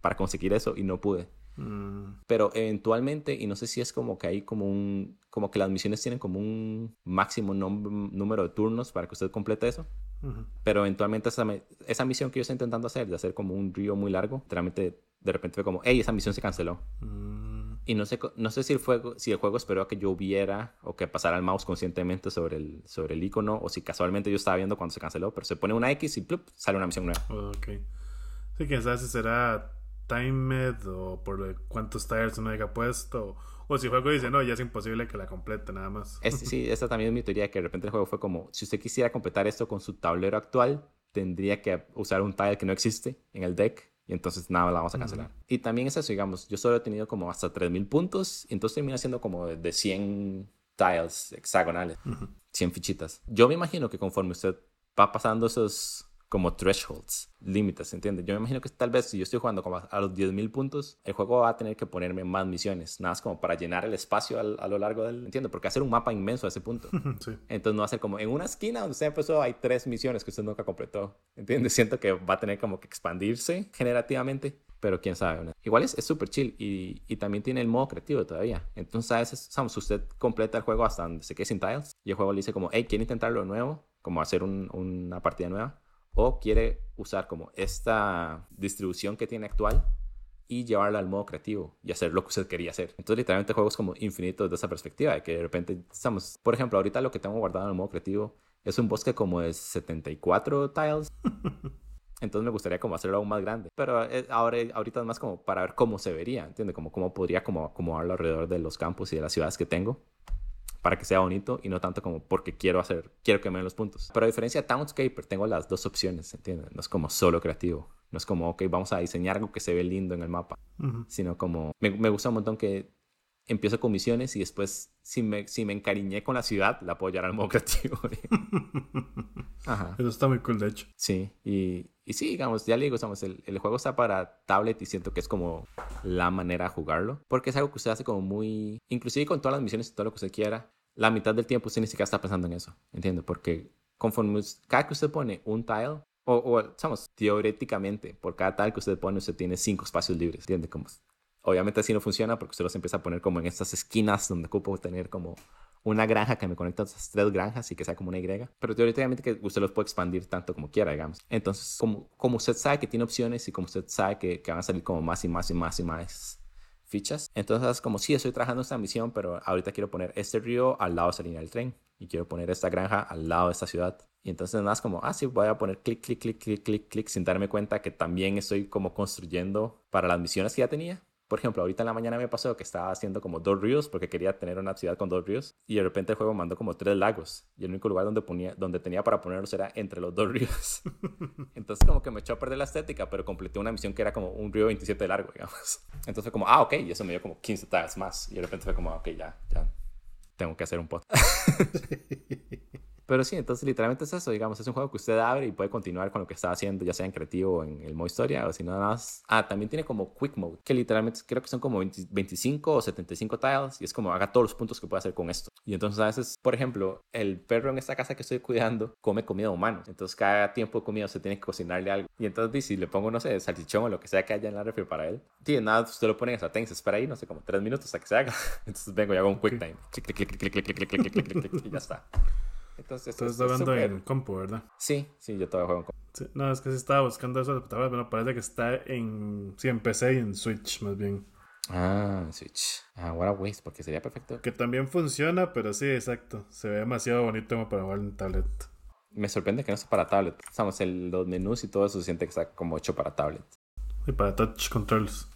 B: para conseguir eso y no pude. Mm. Pero eventualmente, y no sé si es como que hay como un, como que las misiones tienen como un máximo número de turnos para que usted complete eso. Pero eventualmente esa, esa, misión que yo estoy intentando hacer, de hacer como un río muy largo, realmente de repente fue como, hey, esa misión se canceló. Mm. Y no sé, no sé si, el juego, si el juego esperó a que yo viera o que pasara el mouse conscientemente sobre el, sobre el icono o si casualmente yo estaba viendo cuando se canceló, pero se pone una X y plup, sale una misión nueva.
A: Ok. Sí, quién sabe si será timed o por cuántos tires uno haya puesto. O si el juego dice, no, ya es imposible que la complete nada más.
B: sí, esta también es mi teoría, que de repente el juego fue como, si usted quisiera completar esto con su tablero actual, tendría que usar un tile que no existe en el deck y entonces nada, la vamos a cancelar. Y también es eso, digamos, yo solo he tenido como hasta 3000 puntos y entonces termina siendo como de 100 tiles hexagonales, 100 fichitas. Yo me imagino que conforme usted va pasando esos como thresholds, límites, ¿entiendes? Yo me imagino que tal vez si yo estoy jugando como a los 10.000 puntos, el juego va a tener que ponerme más misiones, nada más como para llenar el espacio a lo largo del, ¿entiendes? Porque hacer un mapa inmenso a ese punto. Entonces no va a ser como en una esquina donde usted empezó hay tres misiones que usted nunca completó, ¿entiendes? Siento que va a tener como que expandirse generativamente. Pero quién sabe, Igual es súper chill y, y, también tiene el modo creativo todavía. Entonces, a veces, sabes, usted completa el juego hasta donde se quede sin tiles y el juego le dice como, hey, ¿quiere intentarlo de nuevo? Como hacer un, una partida nueva o quiere usar como esta distribución que tiene actual y llevarla al modo creativo y hacer lo que usted quería hacer. Entonces, literalmente, juegos como infinitos de esa perspectiva, de que de repente estamos, por ejemplo, ahorita lo que tengo guardado en el modo creativo es un bosque como de 74 tiles. Entonces me gustaría como hacerlo aún más grande. Pero eh, ahora, ahorita es más como para ver cómo se vería, ¿entiendes? Como cómo podría como acomodarlo alrededor de los campos y de las ciudades que tengo para que sea bonito y no tanto como porque quiero hacer, quiero que me den los puntos. Pero a diferencia de Townscaper, tengo las dos opciones, ¿entiendes? No es como solo creativo. No es como, ok, vamos a diseñar algo que se ve lindo en el mapa. Sino como, me, me, gusta un montón que empiezo con misiones y después, si me, si me encariñé con la ciudad, la puedo llevar al modo creativo.
A: Ajá. Eso está muy cool, de hecho.
B: Sí, y, y sí, digamos, ya le digo, estamos, el, el, juego está para tablet y siento que es como la manera de jugarlo. Porque es algo que usted hace como muy... Inclusive con todas las misiones y todo lo que usted quiera, la mitad del tiempo usted ni siquiera está pensando en eso, ¿entiende? Porque conforme cada que usted pone un tile, o, o digamos, teóricamente, por cada tile que usted pone, usted tiene cinco espacios libres, ¿entiende? Como, obviamente así no funciona porque usted los empieza a poner como en estas esquinas donde ocupo tener como una granja que me conecta a esas tres granjas y que sea como una Y. Pero teóricamente que usted los puede expandir tanto como quiera, digamos. Entonces, como, como usted sabe que tiene opciones y como usted sabe que, que van a salir como más y más y más y más fichas. Entonces, como sí, estoy trabajando esta misión, pero ahorita quiero poner este río al lado de esa línea del tren y quiero poner esta granja al lado de esta ciudad. Y entonces nada más como, ah, sí, voy a poner clic, clic, clic, clic, clic, clic, sin darme cuenta que también estoy como construyendo para las misiones que ya tenía. Por ejemplo, ahorita en la mañana me pasó que estaba haciendo como dos ríos porque quería tener una ciudad con dos ríos y de repente el juego mandó como tres lagos y el único lugar donde, ponía, donde tenía para ponerlos era entre los dos ríos. Entonces como que me echó a perder la estética, pero completé una misión que era como un río 27 de largo, digamos. Entonces fue como, ah, ok, y eso me dio como 15 tags más y de repente fue como, ok, ya, ya, tengo que hacer un podcast. Pero sí, entonces literalmente es eso, digamos, es un juego que usted abre y puede continuar con lo que está haciendo, ya sea en creativo o en el modo historia, o si no, nada más. Ah, también tiene como Quick Mode, que literalmente creo que son como 25 o 75 tiles, y es como haga todos los puntos que puede hacer con esto. Y entonces a veces, por ejemplo, el perro en esta casa que estoy cuidando come comida humana, entonces cada tiempo de comida se tiene que cocinarle algo. Y entonces, si le pongo, no sé, salchichón o lo que sea que haya en la refri para él, sí, nada, usted lo pone en sartén, se espera ahí, no sé, como 3 minutos hasta que se haga. Entonces vengo y hago un Quick Time, clic, clic, clic, clic, clic, clic, clic, clic, clic, clic, y ya está.
A: Entonces, Estás hablando en compu, ¿verdad?
B: Sí, sí, yo todavía juego en compu.
A: Sí, no, es que sí estaba buscando eso, pero bueno, parece que está en, sí, en PC y en Switch, más bien.
B: Ah, en Switch. Ah, what a waste, porque sería perfecto.
A: Que también funciona, pero sí, exacto. Se ve demasiado bonito como para jugar en tablet.
B: Me sorprende que no sea para tablet. Estamos en los menús y todo eso se siente que está como hecho para tablet.
A: Y para touch controls.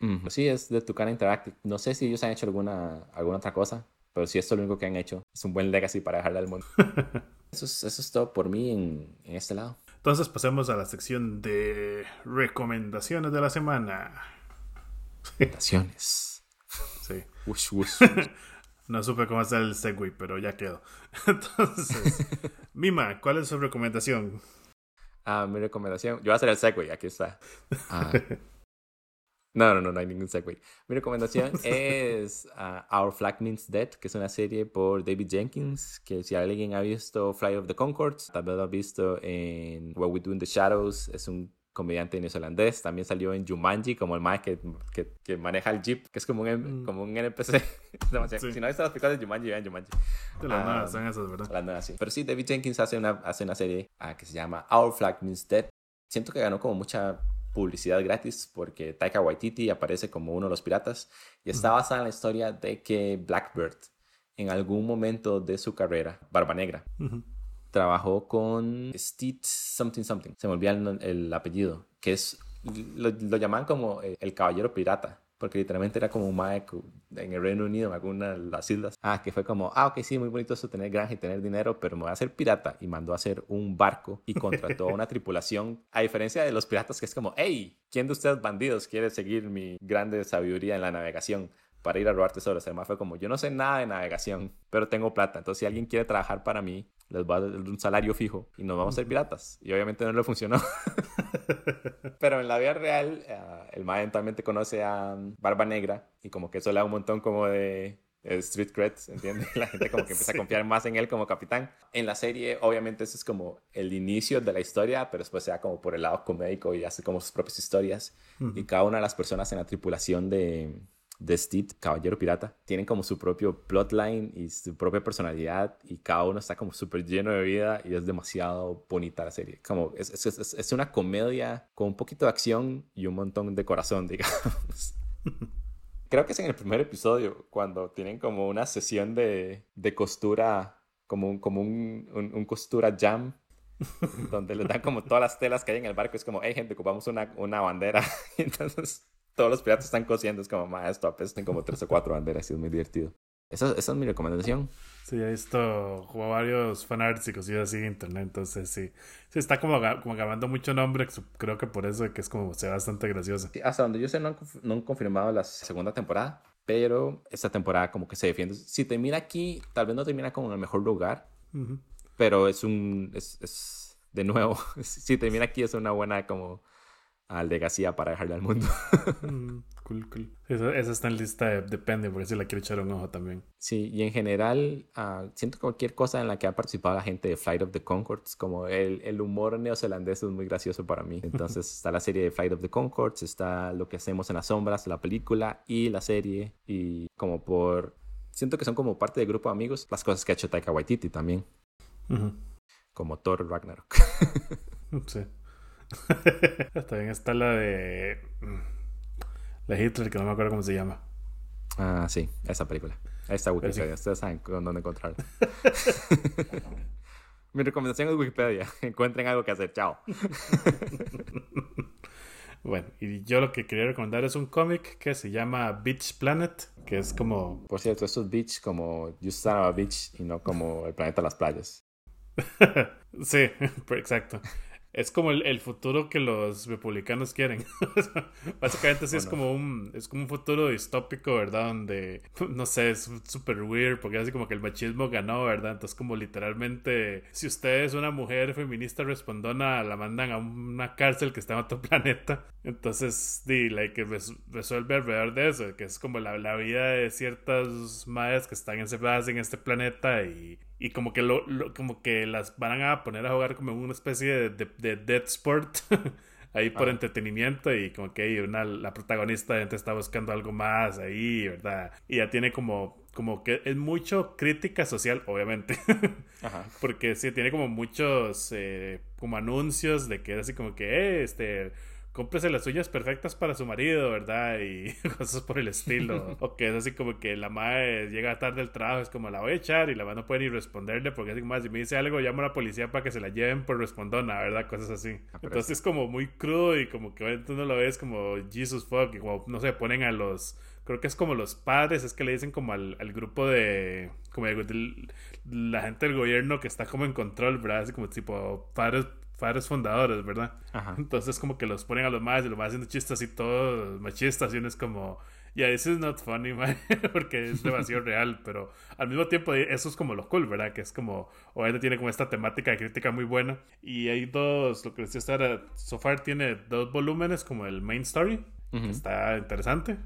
B: Mm, sí, es de tu cara interactive. No sé si ellos han hecho alguna, alguna otra cosa, pero si esto es lo único que han hecho, es un buen legacy para dejarle al mundo. eso, es, eso es todo por mí en, en este lado.
A: Entonces pasemos a la sección de recomendaciones de la semana.
B: Recomendaciones.
A: Sí.
B: Wush, wush.
A: no supe cómo hacer el segue, pero ya quedó. Entonces, Mima, ¿cuál es su recomendación?
B: Ah, mi recomendación. Yo voy a hacer el segue, aquí está. Ah, no, no, no, no hay ningún segue. Mi recomendación es uh, Our Flag Means Dead, que es una serie por David Jenkins, que si alguien ha visto Fly of the Concords, tal vez lo ha visto en What We Do in the Shadows, es un comediante neozelandés, también salió en Jumanji como el mae que, que, que, maneja el jeep, que es como un, mm. como un NPC. sí. Si no visto las películas de Jumanji, vean Jumanji.
A: De las um, nuevas son esas, ¿verdad?
B: Las nuevas, sí. Pero sí, David Jenkins hace una, hace una serie uh, que se llama Our Flag Means Dead. Siento que ganó como mucha publicidad gratis porque Taika Waititi aparece como uno de los piratas y está basada en la historia de que Blackbird en algún momento de su carrera, Barba Negra, trabajó con Steve something something, se me olvida el, apellido, que es, lo, lo llaman como el caballero pirata porque literalmente era como un mae en el Reino Unido, en alguna de las islas. Ah, que fue como, ah, ok, sí, muy bonito eso, tener granja y tener dinero, pero me voy a hacer pirata. Y mandó a hacer un barco y contrató a una tripulación. A diferencia de los piratas, que es como, hey, ¿quién de ustedes bandidos quiere seguir mi grande sabiduría en la navegación? para ir a robar tesoros. Además fue como, yo no sé nada de navegación, pero tengo plata. Entonces, si alguien quiere trabajar para mí, les voy a dar un salario fijo y nos vamos a ser piratas. Y obviamente no le funcionó. Pero en la vida real, uh, el mae eventualmente conoce a Barba Negra y como que eso le da un montón como de street creds, ¿entiendes? La gente como que empieza a confiar más en él como capitán. En la serie, obviamente, eso es como el inicio de la historia, pero después se da como por el lado comédico y hace como sus propias historias. Y cada una de las personas en la tripulación de, de Steve, Caballero Pirata, tienen como su propio plotline y su propia personalidad y cada uno está como súper lleno de vida y es demasiado bonita la serie. Como es, es, es, una comedia con un poquito de acción y un montón de corazón, digamos. Creo que es en el primer episodio cuando tienen como una sesión de, de costura, como un, como un, un, costura jam donde les dan como todas las telas que hay en el barco. Es como, hey, gente, ocupamos una, una bandera. entonces todos los piratas están cosiendo. Es como, más esto apestan como tres o cuatro banderas y es muy divertido. Esa, esa es mi recomendación.
A: Sí, he visto como varios fanarts y cosillas así en internet, entonces sí. Sí, está como, como grabando mucho nombre, creo que por eso que es como, se bastante gracioso.
B: hasta donde yo sé, no han, no han confirmado la segunda temporada, pero esta temporada como que se defiende. Si termina aquí, tal vez no termina como en el mejor lugar, pero es un, es, es, de nuevo, si termina aquí es una buena como al de García para dejarle al mundo.
A: Mm, cool, cool. Esa, está en lista de, depende, porque si la quiero echar un ojo también.
B: Sí, y en general, uh, siento cualquier cosa en la que ha participado la gente de Flight of the Concords, como el, el humor neozelandés es muy gracioso para mí. Entonces está la serie de Flight of the Concords, está lo que hacemos en las sombras, la película y la serie, y como por... Siento que son como parte del grupo de amigos las cosas que ha hecho Taika Waititi también. Como Thor Ragnarok.
A: sí. También está la de. Mm, la Hitler, que no me acuerdo cómo se llama.
B: Ah, sí, esa película. Esta Wikipedia, ustedes saben dónde encontrarla. Mi recomendación es Wikipedia. Encuentren algo que hacer. Chao.
A: bueno, y yo lo que quería recomendar es un cómic que se llama Beach Planet, que es como...
B: Por cierto, esto es beach como You Beach y no como el planeta de las playas.
A: sí, exacto. Es como el, futuro que los republicanos quieren. Básicamente sí es como un es como un futuro distópico, ¿verdad? Donde, no sé, es súper weird porque así como que el machismo ganó, ¿verdad? Entonces como literalmente, si usted es una mujer feminista respondona, la mandan a una cárcel que está en otro planeta. Entonces, di, like, resuelve alrededor de eso, que es como la, la vida de ciertas madres que están encerradas en este planeta y y como que lo, como que las van a poner a jugar como una especie de, de, dead sport ahí por entretenimiento y como que una, la protagonista está buscando algo más ahí, ¿verdad? Y ya tiene como como que es mucho crítica social, obviamente. Ajá. Porque sí, tiene como muchos eh, como anuncios de que es así como que, eh, este, cómprese las uñas perfectas para su marido, ¿verdad? Y cosas por el estilo. o que es así como que la madre llega tarde del trabajo, es como la voy a echar y la madre no puede ni responderle porque así como, si me dice algo, llamo a la policía para que se la lleven por respondona, ¿verdad? Cosas así. Ah, Entonces es como muy crudo y como que tú no lo ves como Jesus fuck y como, no sé, ponen a los creo que es como los padres, es que le dicen como al, al grupo de, como de, la gente del gobierno que está como en control, ¿verdad? Así como tipo padres padres fundadores, ¿verdad? Ajá. Entonces como que los ponen a los más y los más haciendo chistes así todos machistas y uno es como, yeah, this is not funny, man, porque es demasiado real, pero al mismo tiempo eso es como lo cool, ¿verdad? Que es como, obviamente tiene como esta temática de crítica muy buena y hay dos, lo que decía estar, so far tiene dos volúmenes como el main story, que está interesante.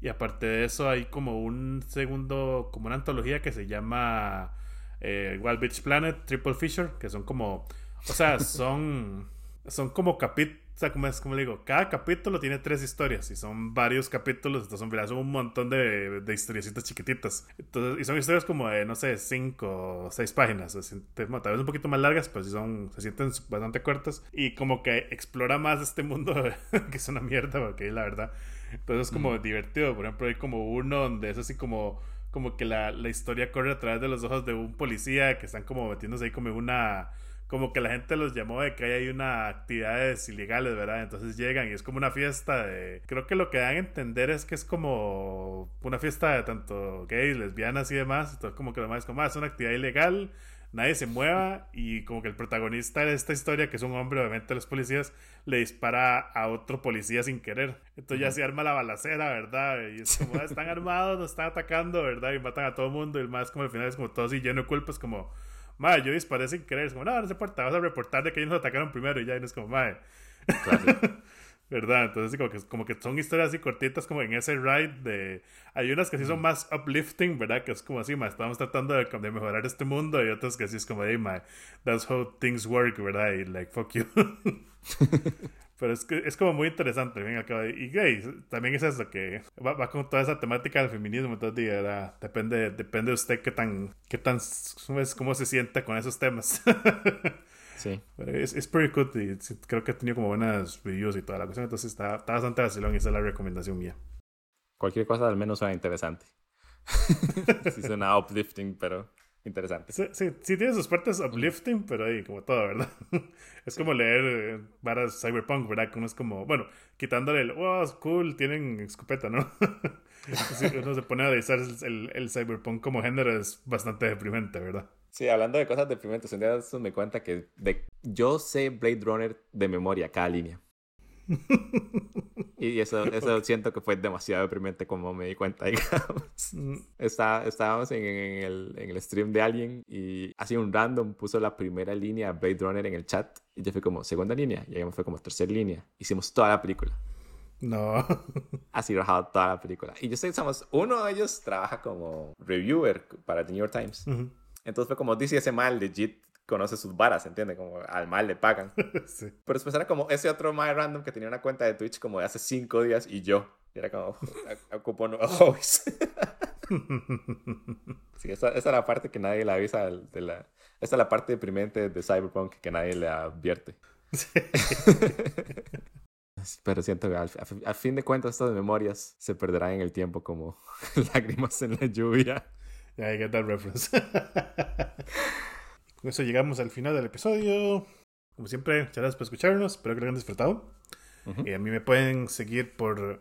A: Y aparte de eso hay como un segundo, como una antología que se llama eh, Wild Beach Planet, Triple Fisher, que son como o sea, son, son como capítulos. O sea, como, es, como le digo, cada capítulo tiene tres historias y son varios capítulos, entonces son, son un montón de, de historiecitas chiquititas. Entonces, y son historias como de, no sé, cinco o seis páginas, tal vez un poquito más largas, pero sí son, se sienten bastante cortas y como que explora más este mundo que es una mierda, porque la verdad. Entonces es como divertido, por ejemplo, hay como uno donde es así como como que la, la historia corre a través de los ojos de un policía que están como metiéndose ahí como una como que la gente los llamó de que hay una actividades ilegales, ¿verdad? Entonces llegan y es como una fiesta de... Creo que lo que dan a entender es que es como una fiesta de tanto gays, lesbianas y demás. Entonces como que lo más es como, ah, es una actividad ilegal, nadie se mueva y como que el protagonista de esta historia, que es un hombre, obviamente los policías, le dispara a otro policía sin querer. Entonces ya se arma la balacera, ¿verdad? Y es como, ah, están armados, nos están atacando, ¿verdad? Y matan a todo el mundo y el más como al final es como todo así lleno de culpas, como madre, yo disparé sin querer. Es como, no, no se importa, vas a reportar de que ellos nos atacaron primero y ya, y no es como, madre. ¿Verdad? Entonces, como que, como que son historias así cortitas, como en ese ride de. Hay unas que sí son más uplifting, ¿verdad? Que es como así, ma, estamos tratando de, de, mejorar este mundo, y otras que sí es como, hey, ma, that's how things work, ¿verdad? Y like, fuck you. Pero es, que, es como muy interesante, venga, y gay, también es eso, que va, con toda esa temática del feminismo, entonces depende, depende de usted qué tan, qué tan, cómo se sienta con esos temas. sí. es, es pretty good y creo que ha tenido como buenas reviews y toda la cuestión, entonces está, está bastante vacilón y esa es la recomendación mía.
B: Cualquier cosa al menos suena interesante. sí suena uplifting, pero interesante.
A: Sí, sí, tiene sus partes uplifting, pero ahí como todo, ¿verdad? es como leer varas eh, cyberpunk, ¿verdad? Que uno es como, bueno, quitándole el, wow, es cool, tienen escopeta, ¿no? uno se pone a analizar el, el, cyberpunk como género es bastante deprimente, ¿verdad?
B: Sí, hablando de cosas deprimentes, un día me cuenta que de, yo sé Blade Runner de memoria, cada línea. y eso, eso siento que fue demasiado deprimente como me di cuenta, digamos. Mm. Está, estábamos en, el, en, el, stream de alguien y así un random puso la primera línea Blade Runner en el chat y yo fui como segunda línea y ahí fue como tercera línea. Hicimos toda la película.
A: No.
B: Así trabajado toda la película. Y yo sé que somos, uno de ellos trabaja como reviewer para The New York Times. Entonces fue como, dice ese mal legit conoce sus varas, ¿entiendes? Como al mal le pagan. sí. Pero después era como ese otro mal random que tenía una cuenta de Twitch como de hace cinco días y yo. Y era como, ocupo nuevos hobbies. sí, esa, esa, es la parte que nadie le avisa de la... Esa es la parte deprimente de Cyberpunk que nadie le advierte. Pero siento que al, fin de cuentas estas memorias se perderán en el tiempo como lágrimas en la lluvia.
A: Yeah, I get that reference. Con eso llegamos al final del episodio. Como siempre, muchas gracias por escucharnos. Espero que lo hayan disfrutado. Y a mí me pueden seguir por,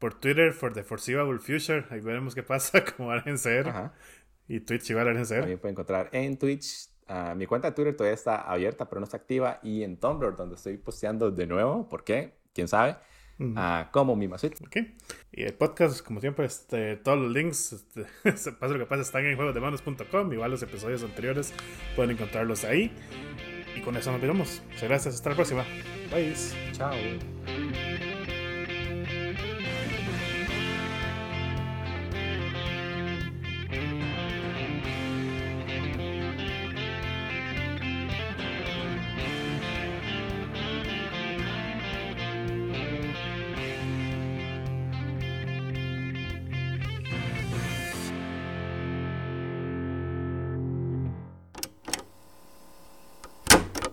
A: por Twitter, for the foreseeable future. Ahí veremos qué pasa, como van ser. Y Twitch igual van ser.
B: También pueden encontrar en Twitch. Ah, mi cuenta de Twitter todavía está abierta, pero no está activa. Y en Tumblr, donde estoy posteando de nuevo. ¿Por qué? ¿Quién sabe? Como mi Masuit.
A: Ok. Y el podcast, como siempre, este, todos los links, este, pasa lo que pasa, están en juegosdemanos.com. Igual los episodios anteriores pueden encontrarlos ahí. Y con eso nos vemos. Muchas gracias. Hasta la próxima. Bye.
B: Chao.